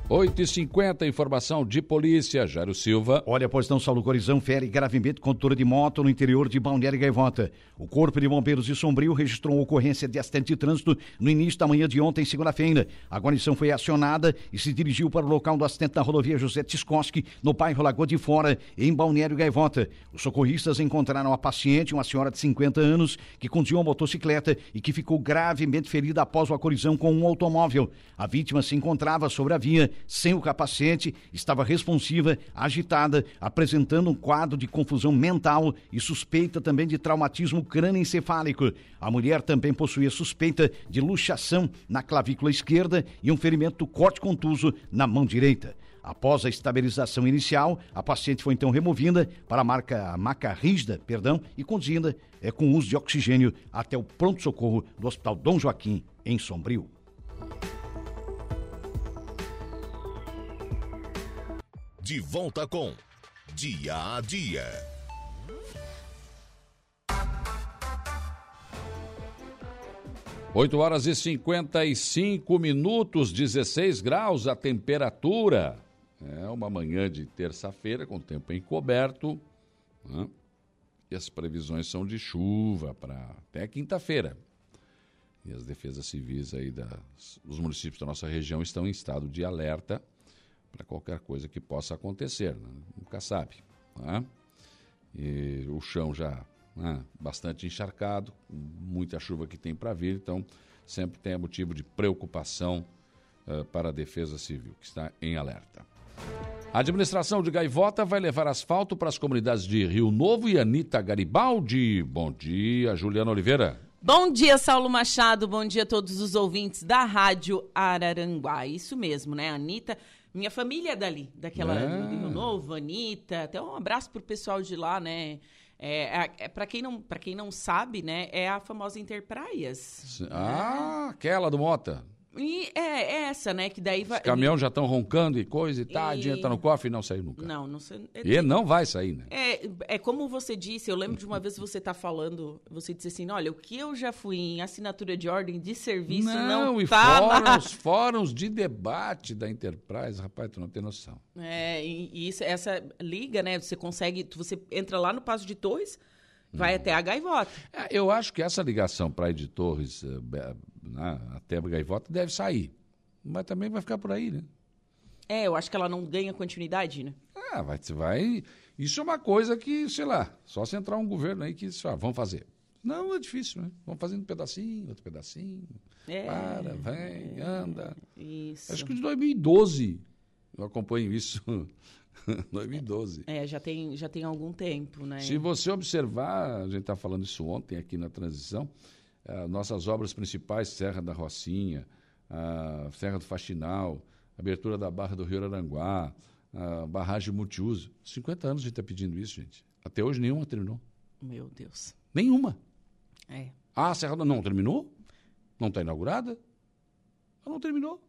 8h50, informação de polícia, Jairo Silva. Olha, pois não, Saulo Corizão fere gravemente condutora de moto no interior de Balneário Gaivota. O Corpo de Bombeiros de Sombrio registrou uma ocorrência de acidente de trânsito no início da manhã de ontem, segunda-feira. A guarnição foi acionada e se dirigiu para o local do acidente na rodovia José Tiscoski, no bairro Lagoa de Fora, em Balneário Gaivota. Os socorristas encontraram a paciente, uma senhora de 50 anos, que conduzia uma motocicleta e que ficou gravemente ferida após uma colisão com um automóvel. A vítima se encontrava sobre a via sem o capacete, estava responsiva, agitada, apresentando um quadro de confusão mental e suspeita também de traumatismo crânioencefálico. A mulher também possuía suspeita de luxação na clavícula esquerda e um ferimento corte contuso na mão direita. Após a estabilização inicial, a paciente foi então removida para a marca a maca rígida, perdão, e conduzida é, com uso de oxigênio até o pronto-socorro do Hospital Dom Joaquim, em Sombrio. De volta com Dia a Dia. Oito horas e 55 minutos, 16 graus a temperatura. É uma manhã de terça-feira com tempo encoberto. Né? E as previsões são de chuva para até quinta-feira. E as defesas civis aí das, dos municípios da nossa região estão em estado de alerta para qualquer coisa que possa acontecer. Né? Nunca sabe. Né? E o chão já né, bastante encharcado, muita chuva que tem para vir, então sempre tem motivo de preocupação uh, para a Defesa Civil, que está em alerta. A administração de Gaivota vai levar asfalto para as comunidades de Rio Novo e Anitta Garibaldi. Bom dia, Juliana Oliveira. Bom dia, Saulo Machado. Bom dia a todos os ouvintes da Rádio Araranguá. Isso mesmo, né? Anitta minha família é dali, daquela do Rio Novo, Anitta. Até um abraço pro pessoal de lá, né? É, é, é para quem não para quem não sabe, né? É a famosa Interpraias. Ah, né? aquela do Mota. E é, é essa, né? Que daí vai. Os caminhões já estão roncando e coisa e tá, e... dinheiro tá no cofre e não saiu nunca. Não, não sei. É... E não vai sair, né? É, é como você disse, eu lembro de uma vez você tá falando, você disse assim: olha, o que eu já fui em assinatura de ordem de serviço não, não e tá fóruns, fóruns de debate da Enterprise, rapaz, tu não tem noção. É, e, e isso, essa liga, né? Você consegue, você entra lá no Passo de Torres Vai até a Gaivota. É, eu acho que essa ligação para de Torres uh, né, até a Gaivota deve sair. Mas também vai ficar por aí, né? É, eu acho que ela não ganha continuidade, né? Ah, vai, vai. Isso é uma coisa que, sei lá, só se entrar um governo aí que ah, vamos fazer. Não, é difícil, né? Vamos fazendo um pedacinho, outro pedacinho. É, para, vem, anda. Isso. Acho que de 2012 eu acompanho isso. 2012. É, já tem, já tem algum tempo, né? Se você observar, a gente está falando isso ontem aqui na transição, uh, nossas obras principais, Serra da Rocinha, Serra do Faxinal, abertura da Barra do Rio Aranguá, barragem multiuso. 50 anos a gente está pedindo isso, gente. Até hoje nenhuma terminou. Meu Deus. Nenhuma. É. Ah, a Serra da... não terminou? Não está inaugurada? Ela não terminou.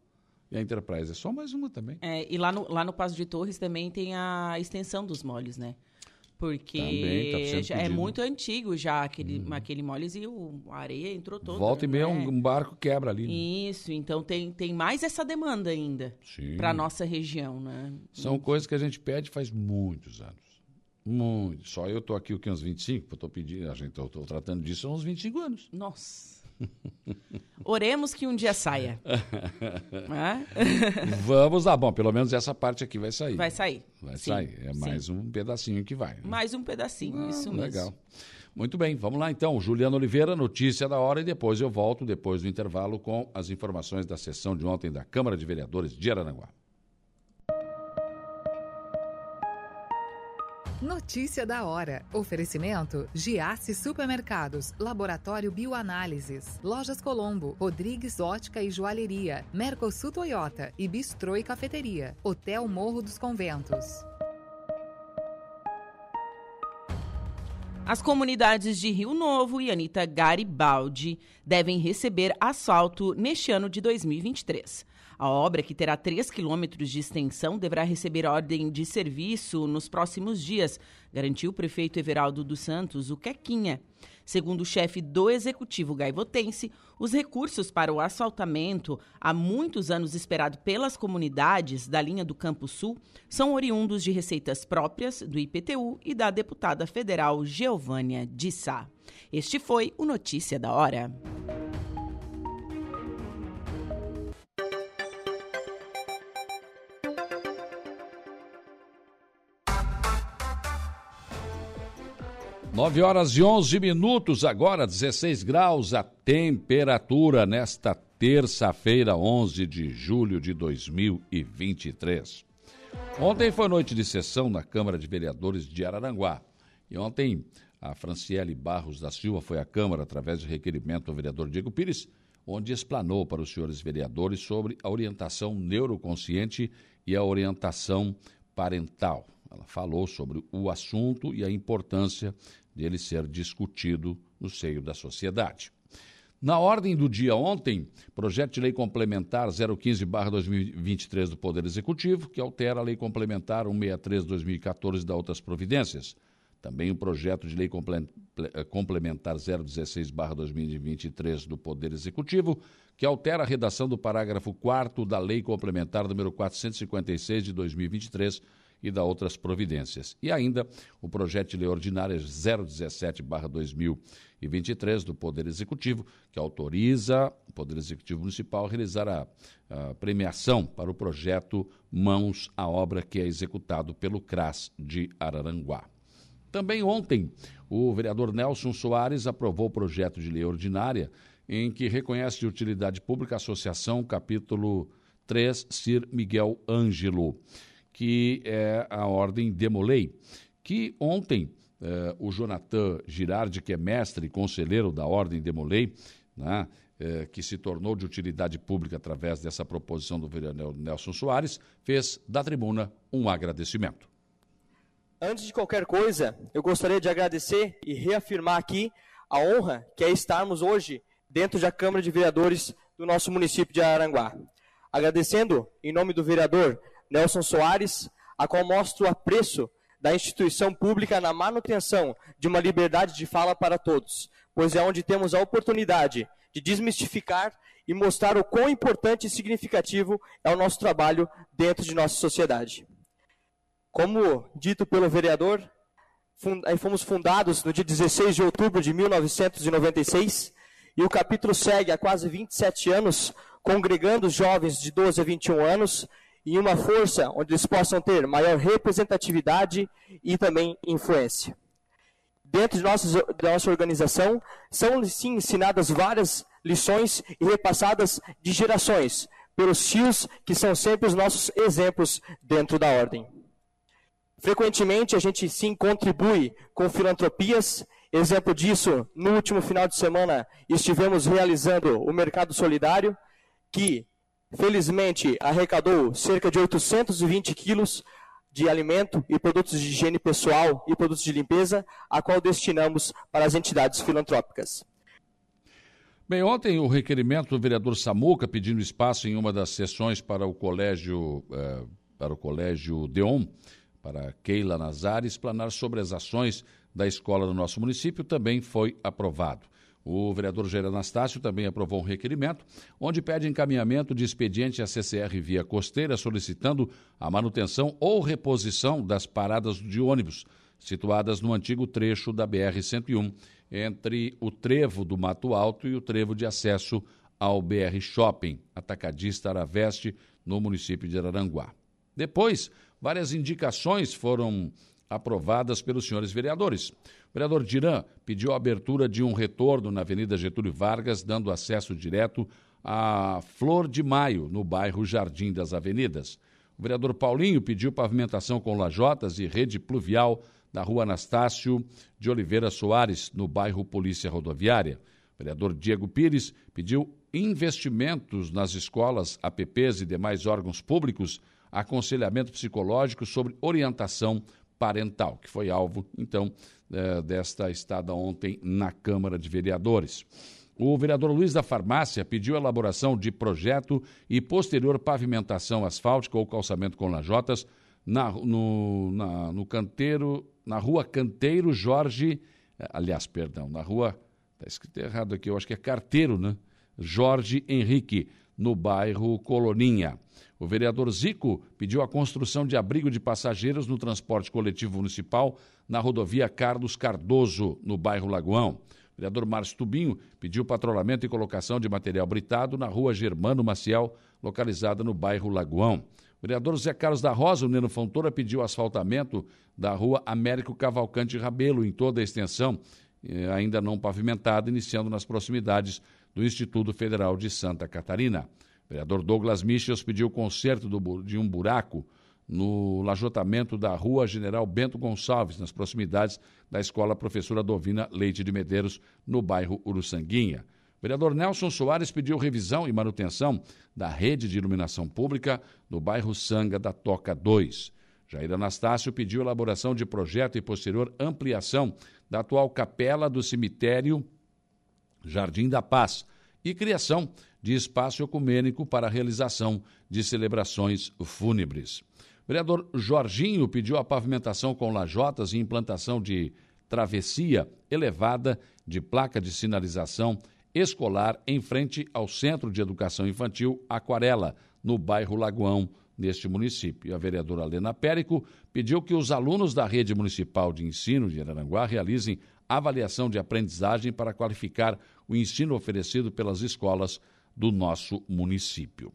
E a Enterprise é só mais uma também. É, e lá no, lá no Passo de Torres também tem a extensão dos moles, né? Porque tá é muito antigo já aquele, hum. aquele moles e o, a areia entrou toda. Volta e meia né? um, barco quebra ali. Né? Isso, então tem, tem mais essa demanda ainda para nossa região, né? São coisas que a gente pede faz muitos anos. Muito. Só eu tô aqui o que uns 25, eu tô pedindo, a gente tô tratando disso há uns 25 anos. Nossa. Oremos que um dia saia. Vamos lá. Bom, pelo menos essa parte aqui vai sair. Vai sair. Vai sim, sair. É sim. mais um pedacinho que vai. Né? Mais um pedacinho, ah, isso mesmo. Legal. Muito bem, vamos lá então. Juliano Oliveira, notícia da hora e depois eu volto, depois do intervalo, com as informações da sessão de ontem da Câmara de Vereadores de Aranaguá. Notícia da hora. Oferecimento: Giasse Supermercados, Laboratório Bioanálises, Lojas Colombo, Rodrigues Ótica e Joalheria, Mercosul Toyota e Bistrô e Cafeteria, Hotel Morro dos Conventos. As comunidades de Rio Novo e Anitta Garibaldi devem receber asfalto neste ano de 2023. A obra, que terá 3 quilômetros de extensão, deverá receber ordem de serviço nos próximos dias, garantiu o prefeito Everaldo dos Santos, o Quequinha. Segundo o chefe do executivo gaivotense, os recursos para o asfaltamento, há muitos anos esperado pelas comunidades da linha do Campo Sul, são oriundos de receitas próprias do IPTU e da deputada federal Geovânia de Sá. Este foi o Notícia da Hora. 9 horas e 11 minutos, agora 16 graus a temperatura nesta terça-feira, 11 de julho de 2023. Ontem foi noite de sessão na Câmara de Vereadores de Araranguá. E ontem a Franciele Barros da Silva foi à Câmara através de requerimento ao vereador Diego Pires, onde explanou para os senhores vereadores sobre a orientação neuroconsciente e a orientação parental. Ela falou sobre o assunto e a importância dele ser discutido no seio da sociedade. Na ordem do dia ontem, projeto de lei complementar 015/2023 do Poder Executivo, que altera a lei complementar 163/2014 da outras providências. Também o projeto de lei eh, complementar 016/2023 do Poder Executivo, que altera a redação do parágrafo 4 da lei complementar número 456 de 2023 e da outras providências. E ainda o projeto de lei ordinária 017-2023 do Poder Executivo, que autoriza o Poder Executivo Municipal a realizar a, a premiação para o projeto Mãos à Obra, que é executado pelo CRAS de Araranguá. Também ontem, o vereador Nelson Soares aprovou o projeto de lei ordinária em que reconhece de utilidade pública a Associação Capítulo 3 Sir Miguel Ângelo que é a Ordem Demolei, que ontem eh, o Jonathan Girardi, que é mestre e conselheiro da Ordem Demolei, né, eh, que se tornou de utilidade pública através dessa proposição do vereador Nelson Soares, fez da tribuna um agradecimento. Antes de qualquer coisa, eu gostaria de agradecer e reafirmar aqui a honra que é estarmos hoje dentro da Câmara de Vereadores do nosso município de Aranguá. Agradecendo, em nome do vereador Nelson Soares, a qual mostra o apreço da instituição pública na manutenção de uma liberdade de fala para todos, pois é onde temos a oportunidade de desmistificar e mostrar o quão importante e significativo é o nosso trabalho dentro de nossa sociedade. Como dito pelo vereador, fomos fundados no dia 16 de outubro de 1996 e o capítulo segue há quase 27 anos, congregando jovens de 12 a 21 anos e uma força onde eles possam ter maior representatividade e também influência. Dentro de nossa organização, são sim ensinadas várias lições e repassadas de gerações, pelos tios que são sempre os nossos exemplos dentro da ordem. Frequentemente a gente sim contribui com filantropias. Exemplo disso, no último final de semana estivemos realizando o Mercado Solidário, que felizmente arrecadou cerca de 820 quilos de alimento e produtos de higiene pessoal e produtos de limpeza, a qual destinamos para as entidades filantrópicas. Bem, ontem o requerimento do vereador Samuca pedindo espaço em uma das sessões para o colégio, eh, para o colégio Deon, para Keila Nazar, explanar sobre as ações da escola no nosso município, também foi aprovado. O vereador Jair Anastácio também aprovou um requerimento onde pede encaminhamento de expediente à CCR via costeira solicitando a manutenção ou reposição das paradas de ônibus situadas no antigo trecho da BR-101 entre o trevo do Mato Alto e o trevo de acesso ao BR Shopping, atacadista Araveste, no município de Araranguá. Depois, várias indicações foram aprovadas pelos senhores vereadores. O vereador Dirã pediu a abertura de um retorno na Avenida Getúlio Vargas, dando acesso direto à Flor de Maio, no bairro Jardim das Avenidas. O vereador Paulinho pediu pavimentação com lajotas e rede pluvial na rua Anastácio de Oliveira Soares, no bairro Polícia Rodoviária. O vereador Diego Pires pediu investimentos nas escolas, APPs e demais órgãos públicos, aconselhamento psicológico sobre orientação parental, que foi alvo, então, eh, desta estada ontem na Câmara de Vereadores. O vereador Luiz da Farmácia pediu elaboração de projeto e posterior pavimentação asfáltica ou calçamento com lajotas na, no, na, no canteiro, na rua Canteiro Jorge, eh, aliás, perdão, na rua, está escrito errado aqui, eu acho que é Carteiro, né? Jorge Henrique, no bairro Coloninha. O vereador Zico pediu a construção de abrigo de passageiros no transporte coletivo municipal na rodovia Carlos Cardoso, no bairro Lagoão. O vereador Márcio Tubinho pediu patrulhamento e colocação de material britado na rua Germano Maciel, localizada no bairro Lagoão. O vereador Zé Carlos da Rosa, o Neno Fontoura, pediu asfaltamento da rua Américo Cavalcante Rabelo, em toda a extensão, eh, ainda não pavimentada, iniciando nas proximidades do Instituto Federal de Santa Catarina. Vereador Douglas Michels pediu conserto do, de um buraco no lajotamento da rua General Bento Gonçalves, nas proximidades da Escola Professora Dovina Leite de Medeiros, no bairro Uruçanguinha. Vereador Nelson Soares pediu revisão e manutenção da rede de iluminação pública no bairro Sanga da Toca 2. Jair Anastácio pediu elaboração de projeto e posterior ampliação da atual capela do cemitério Jardim da Paz e criação de espaço ecumênico para a realização de celebrações fúnebres. O vereador Jorginho pediu a pavimentação com lajotas e implantação de travessia elevada de placa de sinalização escolar em frente ao Centro de Educação Infantil Aquarela, no bairro Lagoão, neste município. A vereadora Helena Périco pediu que os alunos da rede municipal de ensino de Araranguá realizem avaliação de aprendizagem para qualificar o ensino oferecido pelas escolas do nosso município.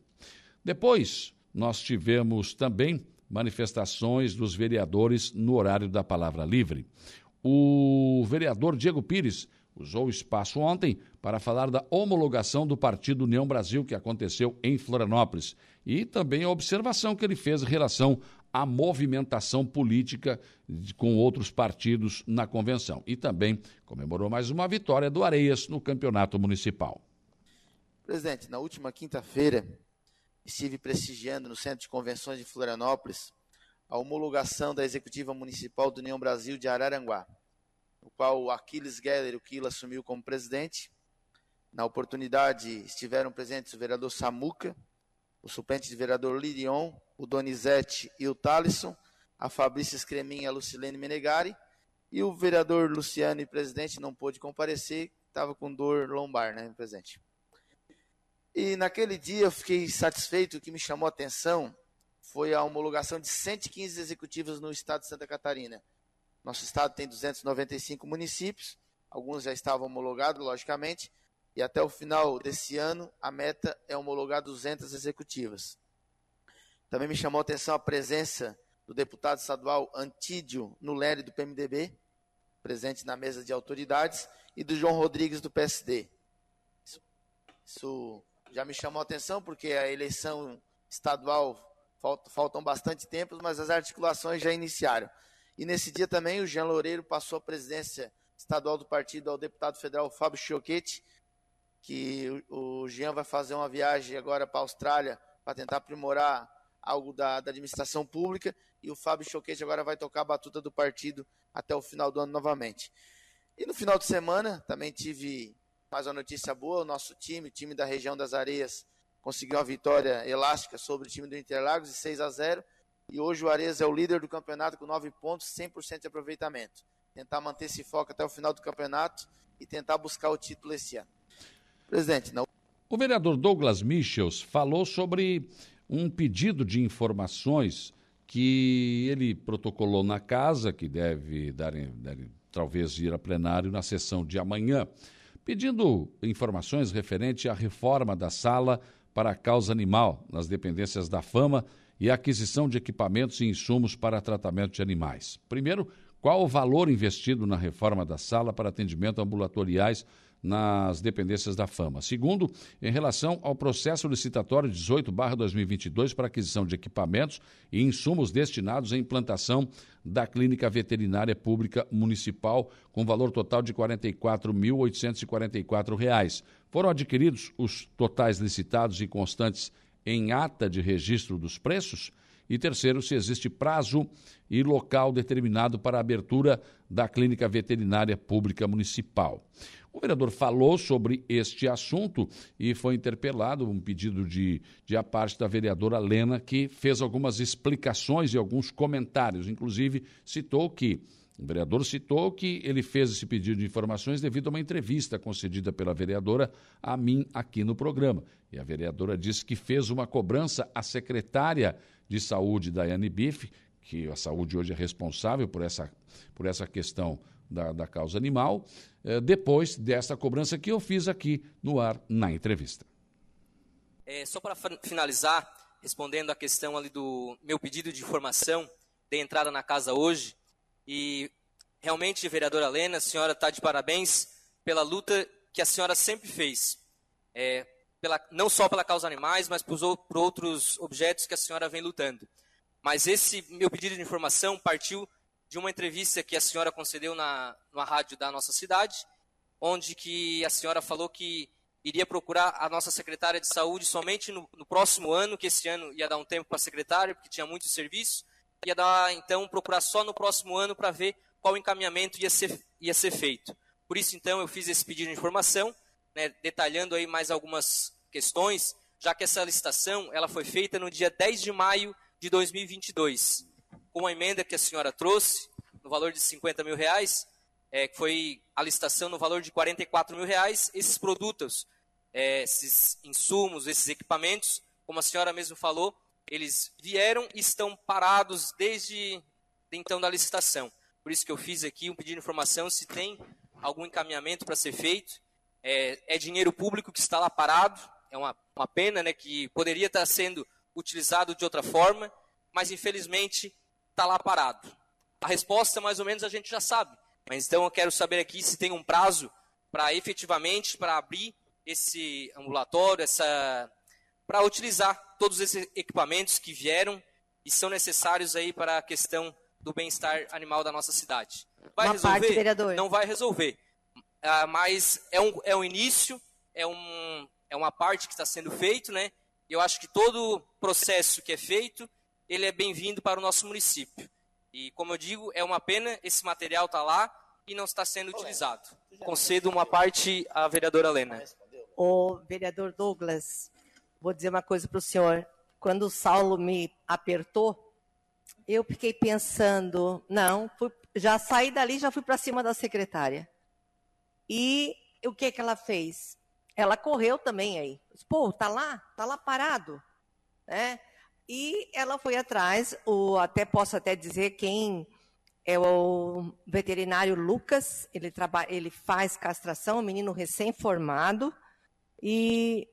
Depois, nós tivemos também manifestações dos vereadores no horário da palavra livre. O vereador Diego Pires usou o espaço ontem para falar da homologação do Partido União Brasil que aconteceu em Florianópolis e também a observação que ele fez em relação a movimentação política com outros partidos na convenção. E também comemorou mais uma vitória do Areias no campeonato municipal. Presidente, na última quinta-feira estive prestigiando no Centro de Convenções de Florianópolis a homologação da Executiva Municipal do União Brasil de Araranguá, no qual o Aquiles Geller, o Quila, assumiu como presidente. Na oportunidade estiveram presentes o vereador Samuca, o suplente de vereador Lirion, o Donizete e o Talisson, a Fabrícia Scremin e a Lucilene Menegari, e o vereador Luciano e presidente não pôde comparecer, estava com dor lombar, né, presidente. E naquele dia eu fiquei satisfeito, o que me chamou a atenção foi a homologação de 115 executivos no estado de Santa Catarina. Nosso estado tem 295 municípios, alguns já estavam homologados, logicamente, e até o final desse ano a meta é homologar 200 executivas. Também me chamou a atenção a presença do deputado estadual Antídio Nuleri, do PMDB, presente na mesa de autoridades, e do João Rodrigues, do PSD. Isso, isso já me chamou a atenção, porque a eleição estadual falta, faltam bastante tempo, mas as articulações já iniciaram. E nesse dia também o Jean Loureiro passou a presidência estadual do partido ao deputado federal Fábio Chioquete, que o, Jean vai fazer uma viagem agora para a Austrália para tentar aprimorar algo da, da administração pública, e o Fábio Choquete agora vai tocar a batuta do partido até o final do ano novamente. E no final de semana também tive mais uma notícia boa, o nosso time, o time da região das Areias, conseguiu uma vitória elástica sobre o time do Interlagos de 6 a 0 e hoje o Areias é o líder do campeonato com 9 pontos, 100% de aproveitamento. Tentar manter esse foco até o final do campeonato e tentar buscar o título esse ano. Presidente, não. O vereador Douglas Michels falou sobre um pedido de informações que ele protocolou na casa, que deve, dar, deve talvez ir a plenário na sessão de amanhã, pedindo informações referente à reforma da sala para a causa animal nas dependências da Fama e a aquisição de equipamentos e insumos para tratamento de animais. Primeiro, qual o valor investido na reforma da sala para atendimento ambulatoriais nas dependências da Fama. Segundo, em relação ao processo licitatório 18/2022 para aquisição de equipamentos e insumos destinados à implantação da Clínica Veterinária Pública Municipal, com valor total de R$ 44.844. Foram adquiridos os totais licitados e constantes em ata de registro dos preços? E terceiro, se existe prazo e local determinado para a abertura da clínica veterinária pública municipal. O vereador falou sobre este assunto e foi interpelado um pedido de, de a parte da vereadora Lena, que fez algumas explicações e alguns comentários. Inclusive, citou que o vereador citou que ele fez esse pedido de informações devido a uma entrevista concedida pela vereadora a mim aqui no programa. E a vereadora disse que fez uma cobrança à secretária de saúde da Biff, que a saúde hoje é responsável por essa, por essa questão da, da causa animal, depois dessa cobrança que eu fiz aqui no ar na entrevista. É, só para finalizar, respondendo à questão ali do meu pedido de informação de entrada na casa hoje, e realmente, vereadora Lena, a senhora está de parabéns pela luta que a senhora sempre fez. É, pela, não só pela causa animais, mas por, por outros objetos que a senhora vem lutando. Mas esse meu pedido de informação partiu de uma entrevista que a senhora concedeu na, rádio da nossa cidade, onde que a senhora falou que iria procurar a nossa secretária de saúde somente no, no próximo ano, que esse ano ia dar um tempo para a secretária, porque tinha muito serviço, ia dar, então, procurar só no próximo ano para ver qual encaminhamento ia ser, ia ser feito. Por isso, então, eu fiz esse pedido de informação, né, detalhando aí mais algumas questões, já que essa licitação ela foi feita no dia 10 de maio de 2022, com a emenda que a senhora trouxe, no valor de 50 mil reais, é, que foi a licitação no valor de 44 mil reais, esses produtos, é, esses insumos, esses equipamentos, como a senhora mesmo falou, eles vieram e estão parados desde então da licitação. Por isso que eu fiz aqui um pedido de informação se tem algum encaminhamento para ser feito. É, é, dinheiro público que está lá parado. É uma, uma pena né, que poderia estar sendo utilizado de outra forma, mas infelizmente está lá parado. A resposta, mais ou menos, a gente já sabe. Mas então eu quero saber aqui se tem um prazo para efetivamente para abrir esse ambulatório, essa para utilizar todos esses equipamentos que vieram e são necessários aí para a questão do bem-estar animal da nossa cidade. Vai Uma resolver? parte, vereador. Não vai resolver. Ah, mas é um, é um início, é, um, é uma parte que está sendo feito, né? Eu acho que todo processo que é feito, ele é bem-vindo para o nosso município. E, como eu digo, é uma pena esse material estar tá lá e não está sendo utilizado. Concedo uma parte à vereadora Lena. O vereador Douglas, vou dizer uma coisa para o senhor. Quando o Saulo me apertou, eu fiquei pensando, não, fui, já saí dali, já fui para cima da secretária. E o que que ela fez? Ela correu também aí. Pô, tá lá, tá lá parado, né? E ela foi atrás, o, até posso até dizer quem é o veterinário Lucas, ele, trabalha, ele faz castração, um menino recém-formado, e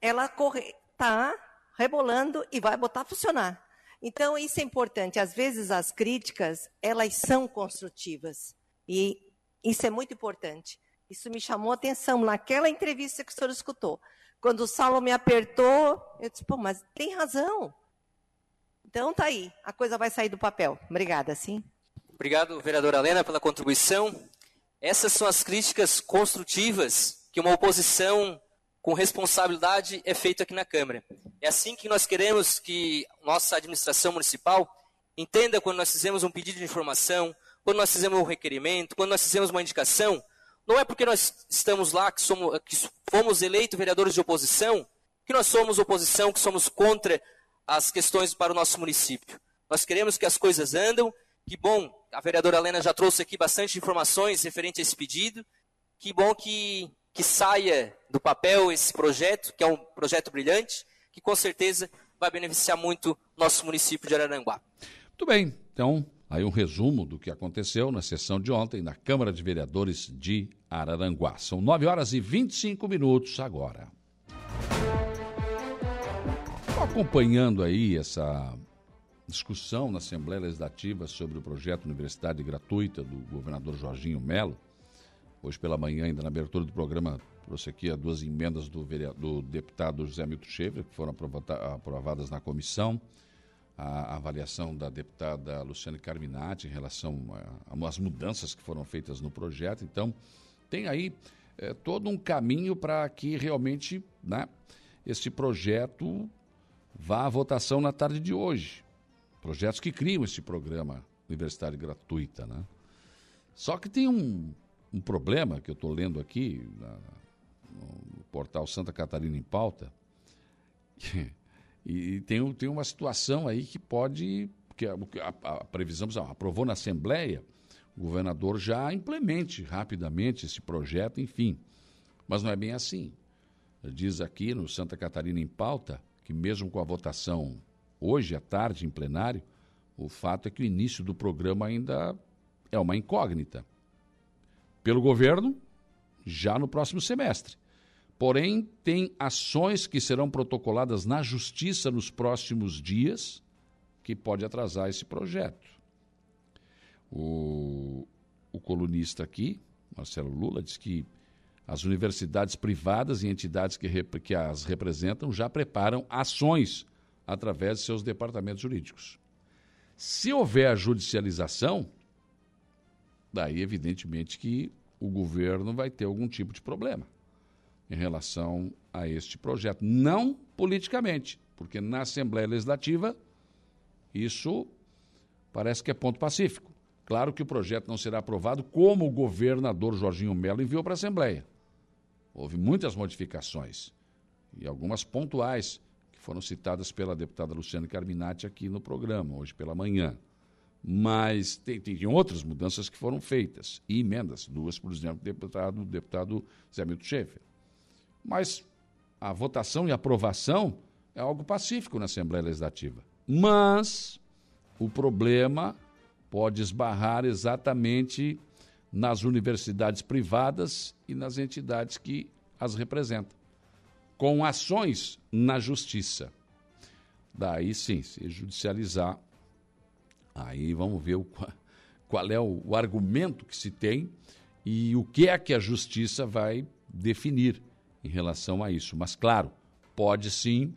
ela corre, tá rebolando e vai botar a funcionar. Então, isso é importante. Às vezes, as críticas, elas são construtivas. E isso é muito importante. Isso me chamou a atenção naquela entrevista que o senhor escutou. Quando o Saulo me apertou, eu disse, pô, mas tem razão. Então, tá aí. A coisa vai sair do papel. Obrigada, sim. Obrigado, vereadora Helena, pela contribuição. Essas são as críticas construtivas que uma oposição com responsabilidade é feito aqui na Câmara. É assim que nós queremos que nossa administração municipal entenda quando nós fizemos um pedido de informação, quando nós fizemos um requerimento, quando nós fizemos uma indicação, não é porque nós estamos lá, que, somos, que fomos eleitos vereadores de oposição, que nós somos oposição, que somos contra as questões para o nosso município. Nós queremos que as coisas andam, que bom, a vereadora Helena já trouxe aqui bastante informações referente a esse pedido, que bom que que saia do papel esse projeto, que é um projeto brilhante, que com certeza vai beneficiar muito nosso município de Araranguá. Muito bem, então aí um resumo do que aconteceu na sessão de ontem na Câmara de Vereadores de Araranguá. São 9 horas e 25 minutos agora. Acompanhando aí essa discussão na Assembleia Legislativa sobre o projeto Universidade Gratuita do governador Jorginho Melo. Hoje pela manhã, ainda na abertura do programa, trouxe aqui as duas emendas do, do deputado José Milton Schaefer, que foram aprovadas na comissão. A avaliação da deputada Luciane Carminati em relação às mudanças que foram feitas no projeto. Então, tem aí é, todo um caminho para que realmente né, esse projeto vá à votação na tarde de hoje. projetos que criam esse programa universitário gratuita, né? Só que tem um, um problema que eu estou lendo aqui na, no portal Santa Catarina em Pauta, e tem, tem uma situação aí que pode, que a, a, a previsão, aprovou na Assembleia, o governador já implemente rapidamente esse projeto, enfim. Mas não é bem assim. Diz aqui no Santa Catarina em Pauta que mesmo com a votação hoje à tarde em plenário, o fato é que o início do programa ainda é uma incógnita. Pelo governo, já no próximo semestre. Porém, tem ações que serão protocoladas na justiça nos próximos dias que pode atrasar esse projeto. O, o colunista aqui, Marcelo Lula, diz que as universidades privadas e entidades que, que as representam já preparam ações através de seus departamentos jurídicos. Se houver judicialização, daí evidentemente que o governo vai ter algum tipo de problema em relação a este projeto. Não politicamente, porque na Assembleia Legislativa isso parece que é ponto pacífico. Claro que o projeto não será aprovado como o governador Jorginho Melo enviou para a Assembleia. Houve muitas modificações e algumas pontuais que foram citadas pela deputada Luciane Carminati aqui no programa, hoje pela manhã. Mas tem, tem outras mudanças que foram feitas, e emendas, duas, por exemplo, do deputado, deputado Zé Milton Schaefer. Mas a votação e aprovação é algo pacífico na Assembleia Legislativa. Mas o problema pode esbarrar exatamente nas universidades privadas e nas entidades que as representam, com ações na justiça. Daí sim, se judicializar, aí vamos ver o, qual é o, o argumento que se tem e o que é que a justiça vai definir em relação a isso. Mas, claro, pode sim,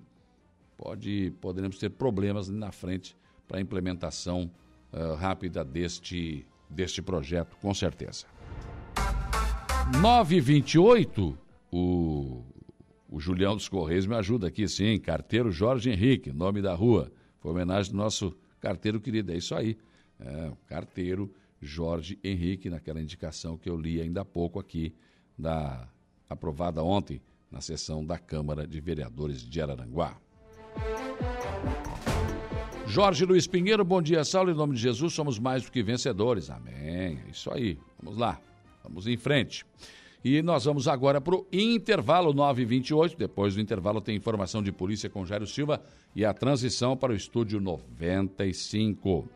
pode, poderemos ter problemas na frente para a implementação uh, rápida deste deste projeto, com certeza. 928, o, o Julião dos Correios me ajuda aqui, sim. Carteiro Jorge Henrique, nome da rua. Foi homenagem do nosso carteiro querido. É isso aí. É, carteiro Jorge Henrique, naquela indicação que eu li ainda há pouco aqui, da, aprovada ontem na sessão da Câmara de Vereadores de Araranguá. Jorge Luiz Pinheiro, bom dia, Saulo. Em nome de Jesus, somos mais do que vencedores. Amém. É isso aí. Vamos lá. Vamos em frente. E nós vamos agora para o intervalo 928. Depois do intervalo tem informação de polícia com Jairo Silva e a transição para o estúdio 95.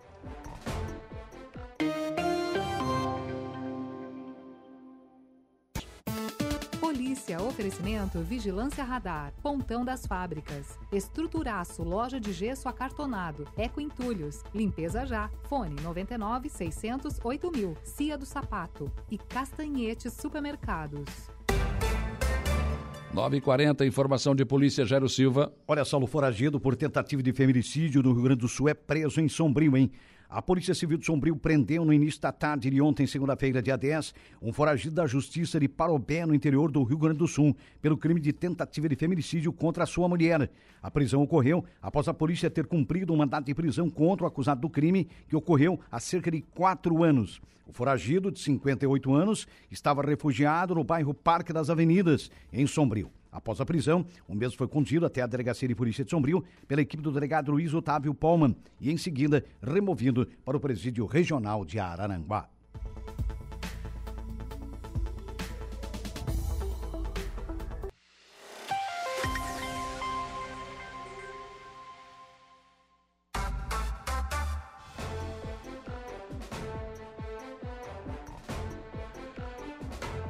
Oferecimento Vigilância Radar, Pontão das Fábricas, Estruturaço, Loja de Gesso Acartonado, Eco Entulhos, Limpeza Já, Fone 99 600 8000, Cia do Sapato e Castanhetes Supermercados. 9h40, informação de polícia, Jairo Silva. Olha, Saulo foragido por tentativa de feminicídio no Rio Grande do Sul é preso em Sombrio, hein? A Polícia Civil de Sombrio prendeu no início da tarde de ontem, segunda-feira, dia 10, um foragido da Justiça de Parobé, no interior do Rio Grande do Sul, pelo crime de tentativa de feminicídio contra sua mulher. A prisão ocorreu após a polícia ter cumprido um mandato de prisão contra o acusado do crime, que ocorreu há cerca de quatro anos. O foragido, de 58 anos, estava refugiado no bairro Parque das Avenidas, em Sombrio. Após a prisão, o mesmo foi conduzido até a Delegacia de Polícia de Sombrio pela equipe do delegado Luiz Otávio Palman e, em seguida, removido para o Presídio Regional de Araranguá.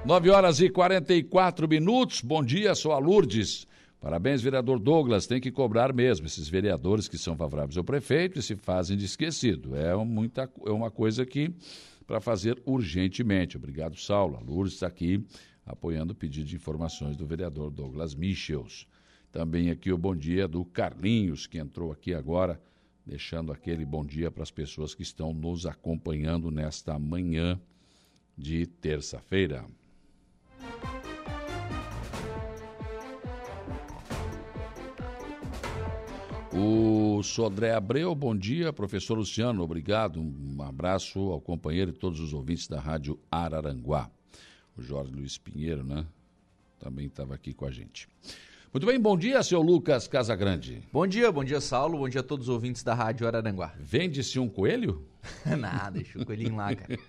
9 horas e 44 minutos. Bom dia, sou a Lourdes. Parabéns, vereador Douglas. Tem que cobrar mesmo esses vereadores que são favoráveis ao prefeito e se fazem de esquecido. É, muita, é uma coisa que para fazer urgentemente. Obrigado, Saulo. A Lourdes está aqui apoiando o pedido de informações do vereador Douglas Michels. Também aqui o bom dia do Carlinhos, que entrou aqui agora, deixando aquele bom dia para as pessoas que estão nos acompanhando nesta manhã de terça-feira. O Sodré Abreu, bom dia. Professor Luciano, obrigado. Um abraço ao companheiro e todos os ouvintes da Rádio Araranguá. O Jorge Luiz Pinheiro, né? Também estava aqui com a gente. Muito bem, bom dia, seu Lucas Casagrande. Bom dia, bom dia, Saulo. Bom dia a todos os ouvintes da Rádio Araranguá. Vende-se um coelho? Nada, deixa o coelhinho lá, cara.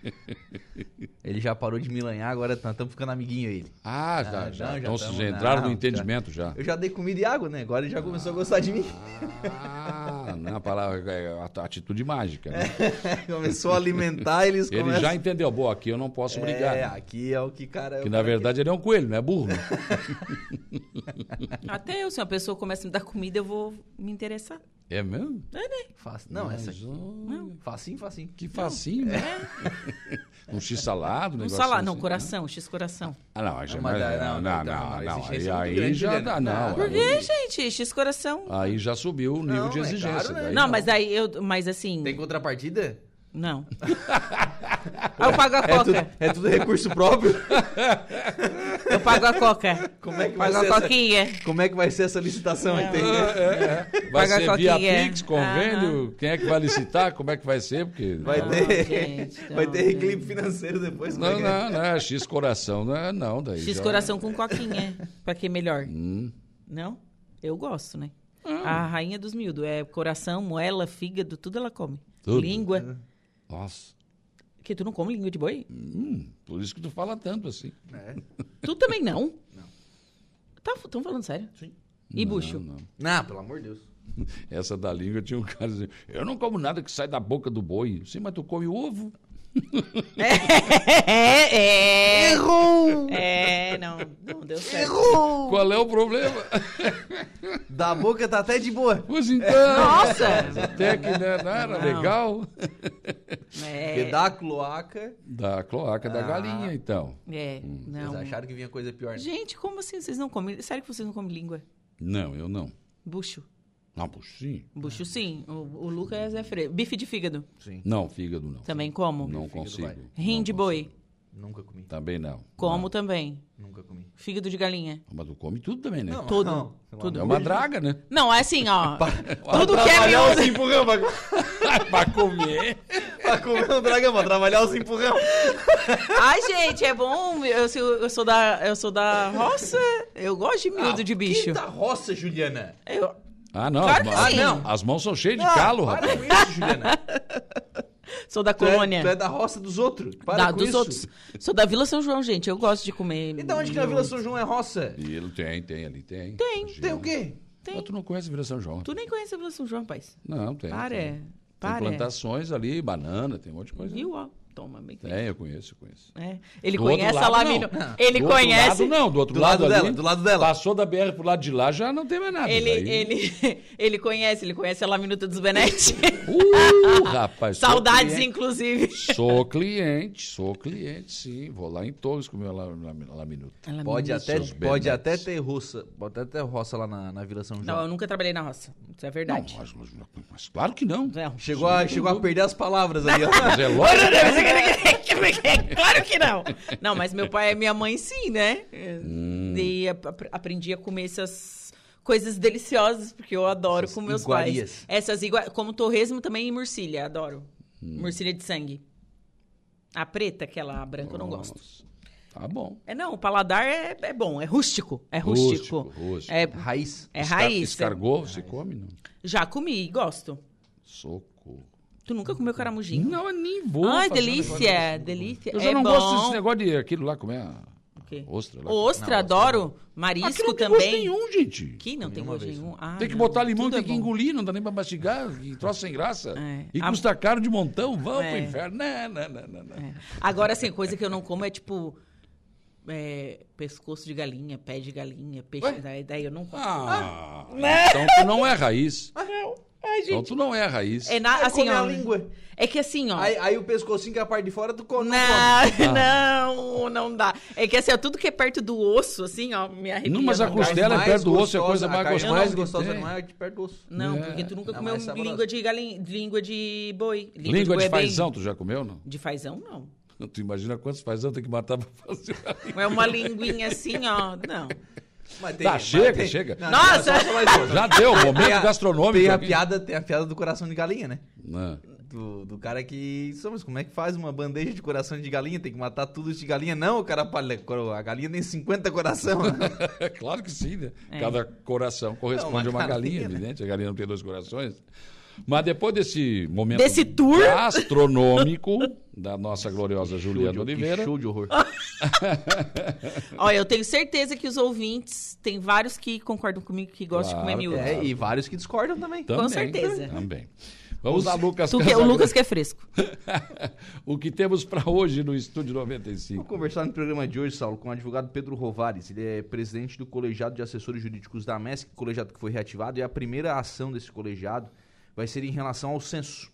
Ele já parou de me lanhar, agora estamos ficando amiguinho ele. Ah, já, Ah, já. não, já então vocês entraram não, no entendimento já. Eu já dei comida e água, né? Agora ele já começou a gostar de mim. Ah, não, a palavra é atitude mágica, né? começou a alimentar, eles Ele começam... já entendeu, boa, aqui eu não posso brigar. É, né? aqui é o que, cara... é Que na verdade ele é um coelho, não é burro. né? Até eu, se uma pessoa começa a me dar comida, eu vou me interessar. É mesmo? É, né? Fácil. Não, Mas, essa aqui. Não. Facinho, facinho. Que facinho, né? um x-salado, um Um negócio salado, não, assim, coração, X coração. Ah, não, aí já Não, mas, mas não, não, não, não, não, não, não, aí, é aí grande, já Juliana. dá, não. Por quê, gente? X coração. Aí já subiu o nível Não, de é exigência. caro, né? daí Não, mas aí eu. Mas assim. Tem contrapartida? Não. Eu pago a É coca. tudo, é tudo recurso próprio? Eu pago a coca. Como é que vai Pago ser a essa- coquinha. Como é que vai ser essa licitação aí? Tem, É, é. Vai Paga a ser via. Pix, convênio, quem é que vai licitar, como é que vai ser, porque... Vai Não, ter, gente, vai não, ter gente. reclipe financeiro depois. é Não, é? não, não, é X coração, não é não, daí X já- coração com coquinha. Pra que melhor? Hum, Não? Eu gosto, né? A rainha dos miúdos. É coração, moela, fígado, tudo ela come. Tudo. Língua. Nossa, Que tu não come língua de boi? hum, por isso que tu fala tanto assim. É. Tu também não? Não. Tá, tão falando sério? Sim. E Não, bucho? não. Não, pelo amor de Deus. Essa da língua tinha um cara dizendo, eu não como nada que sai da boca do boi. Sim, mas tu come ovo. É, é. Errou! É, não, não deu certo. Errou! Qual é o problema? Da boca tá até de boa. Pois então. Nossa! Até que né, não era Não. legal. É, Porque da cloaca, Da cloaca da Ah. galinha, então. é, Hum. vocês não. acharam que vinha coisa pior. né? Gente, como assim vocês não comem? Sério que vocês não comem língua? Não, eu não. Bucho. Não, puxinho. Bucho sim. O, o Lucas é freio. Bife de fígado. Sim, Não, fígado não. Também como. Não Fígado consigo. Rim Não de boi. nunca comi. Também não. Como Não. também. Nunca comi. Fígado de galinha. Mas tu come tudo também, né? Tudo. Não, Tudo. É uma draga, né? Não, é assim, ó. Tudo que é trabalhar os miúdo. empurrão, pra, pra comer. pra comer um dragão, pra trabalhar os empurrão. Ai, gente, é bom. Eu sou, eu sou da, eu sou da roça. Eu gosto de miúdo de bicho. Que da roça, Juliana? Eu, Ah, não. Claro as, sim. não. as mãos são cheias de Ah, calo, para rapaz. com isso, Juliana. sou da Tu é, colônia. tu é da roça dos outros. Para Da- com dos isso. outros. Sou da Vila São João, gente. Eu gosto de comer. E da onde que na Vila São João é roça? E ele tem, tem ali, tem. Tem. Região. Tem o quê? Tem. Mas tu não conhece Vila São João? Tu nem conhece a Vila São João, rapaz. Não, tem. Para, Tem, tem para. plantações ali, banana, tem um monte de coisa. Viu? Ó, toma, bem Tem, eu conheço, eu conheço. É. Ele Do conhece outro a lado, Lamino. não. Ele do outro conhece. lado, não, do outro Do lado, lado ali, dela, do lado dela. Passou da BR pro lado de lá, já não tem mais nada. Ele, Aí- ele, ele conhece, ele conhece a Laminuta dos Benetti. Uh, rapaz. Saudades, cliente. inclusive. Sou cliente, sou cliente, sim. Vou lá em Torres comer lá na minuta. Pode até, pode até ter roça. Pode até ter roça lá na, na Vila São João. Não, eu nunca trabalhei na roça. Isso é verdade. Não, mas, mas- mas claro que não. Não. Chegou, a, chegou a perder as palavras ali, ó. Mas é lógico. claro que não. Não, mas meu pai e minha mãe sim, né? Hum. E ap- ap- aprendi a comer essas coisas deliciosas, porque eu adoro Essas com meus iguarias. pais. Essas igua... Como torresmo também e murcilha, adoro. Hum. Murcilha de sangue. A preta, aquela a branca, eu não gosto. Nossa. Tá bom. É não, o paladar é, é bom, é rústico. É rústico. Rústico, rústico. É, Raiz. é Escar- raiz. Escargot, você come? Não. Já comi, gosto. Socorro. Tu nunca comeu caramujinho? Não, eu nem vou. Ai, um delícia, delícia. Eu já é não bom. gosto desse negócio de aquilo lá, como é? quê? Ostra lá. Ostra, Não, adoro. Marisco Aquilo não tem também. gosto nenhum, gente. Que não tem gosto nenhum. Ah, Tem que não. botar limão, Tudo tem é que bom. engolir, não dá nem pra mastigar. Que troço sem graça. É. E A- custa caro de montão, vamos É. pro inferno. Não, não, não, não. não. É. Agora, assim, coisa que eu não como é tipo. é, pescoço de galinha, pé de galinha, peixe. Daí, daí eu não como. Ah, né? então tu não é raiz. não. Ai, Então gente. tu não é raiz. É na, assim, come ó. a língua. É que assim, ó. Aí, aí o pescocinho que é a parte de fora, tu come. Não, Ah. não, não dá. É que assim, ó, tudo que é perto do osso, assim, ó, me arrepia. Não, mas a não costela é perto do osso, é a coisa mais a gostosa mais gostosa não é de perto do osso. Não, É. porque tu nunca Não, comeu é língua de galinha, língua de boi. Língua boi de é bem- fazão, tu já comeu, não? De fazão, não. Tu imagina quantos fazão tem que matar pra fazer a língua. É uma linguinha assim, ó. Não. Mas tem- tá, mas chega, tem- chega. Não, Nossa! Já deu, momento Tem a- gastronômico. Tem a piada, tem a piada do coração de galinha, né? Não. Do, do cara que. Só, Mas como é que faz uma bandeja de coração de galinha? Tem que matar tudo de galinha? Não, o cara fala, a galinha tem 50 coração. claro que sim, né? É. Cada coração corresponde Não, a uma uma galinha, galinha, né? evidente. A galinha não tem dois corações. Mas depois desse momento Desse tour? gastronômico da nossa gloriosa Juliana de- Oliveira. que show de horror. Olha, eu tenho certeza que os ouvintes, tem vários que concordam comigo que gostam de comer Claro, miúdo. É, e vários que discordam também. Também, Com certeza. Também. Vamos lá, Lucas. Tu que- o Lucas que é fresco. o que temos para hoje no Estúdio 95? Vou conversar no programa de hoje, Saulo, com o advogado Pedro Rovares. Ele é presidente do Colegiado de Assessores Jurídicos da MESC, colegiado que foi reativado, e a primeira ação desse colegiado vai ser em relação ao censo.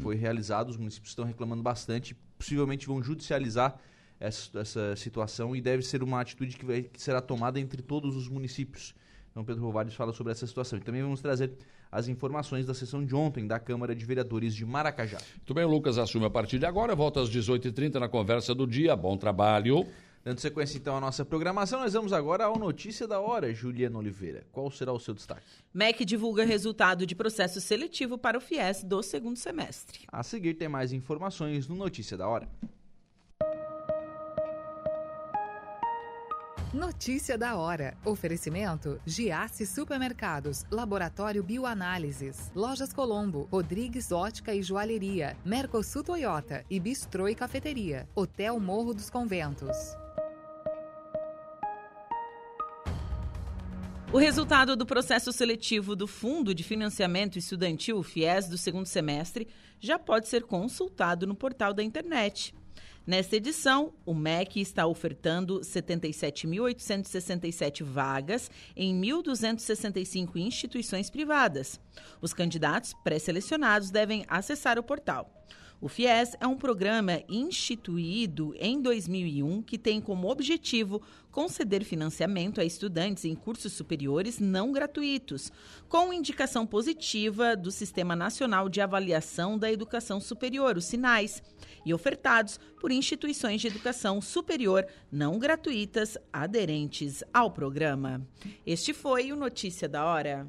Foi realizado, os municípios estão reclamando bastante, possivelmente vão judicializar essa, essa situação e deve ser uma atitude que, vai, que será tomada entre todos os municípios. Então, Pedro Rovares fala sobre essa situação. E também vamos trazer as informações da sessão de ontem da Câmara de Vereadores de Maracajá. Muito bem, o Lucas assume a partir de agora. Volta às 18h30 na conversa do dia. Bom trabalho. Dando sequência então à nossa programação, nós vamos agora ao Notícia da Hora, Juliana Oliveira. Qual será o seu destaque? MEC divulga resultado de processo seletivo para o FIES do segundo semestre. A seguir tem mais informações no Notícia da Hora. Notícia da hora. Oferecimento: Giasse Supermercados, Laboratório Bioanálises, Lojas Colombo, Rodrigues Ótica e Joalheria, Mercosul Toyota e Bistrô e Cafeteria, Hotel Morro dos Conventos. O resultado do processo seletivo do Fundo de Financiamento Estudantil FIES do segundo semestre já pode ser consultado no portal da internet. Nesta edição, o MEC está ofertando 77.867 vagas em 1.265 instituições privadas. Os candidatos pré-selecionados devem acessar o portal. O FIES é um programa instituído em 2001 que tem como objetivo conceder financiamento a estudantes em cursos superiores não gratuitos, com indicação positiva do Sistema Nacional de Avaliação da Educação Superior, os SINAIS, e ofertados por instituições de educação superior não gratuitas aderentes ao programa. Este foi o Notícia da Hora.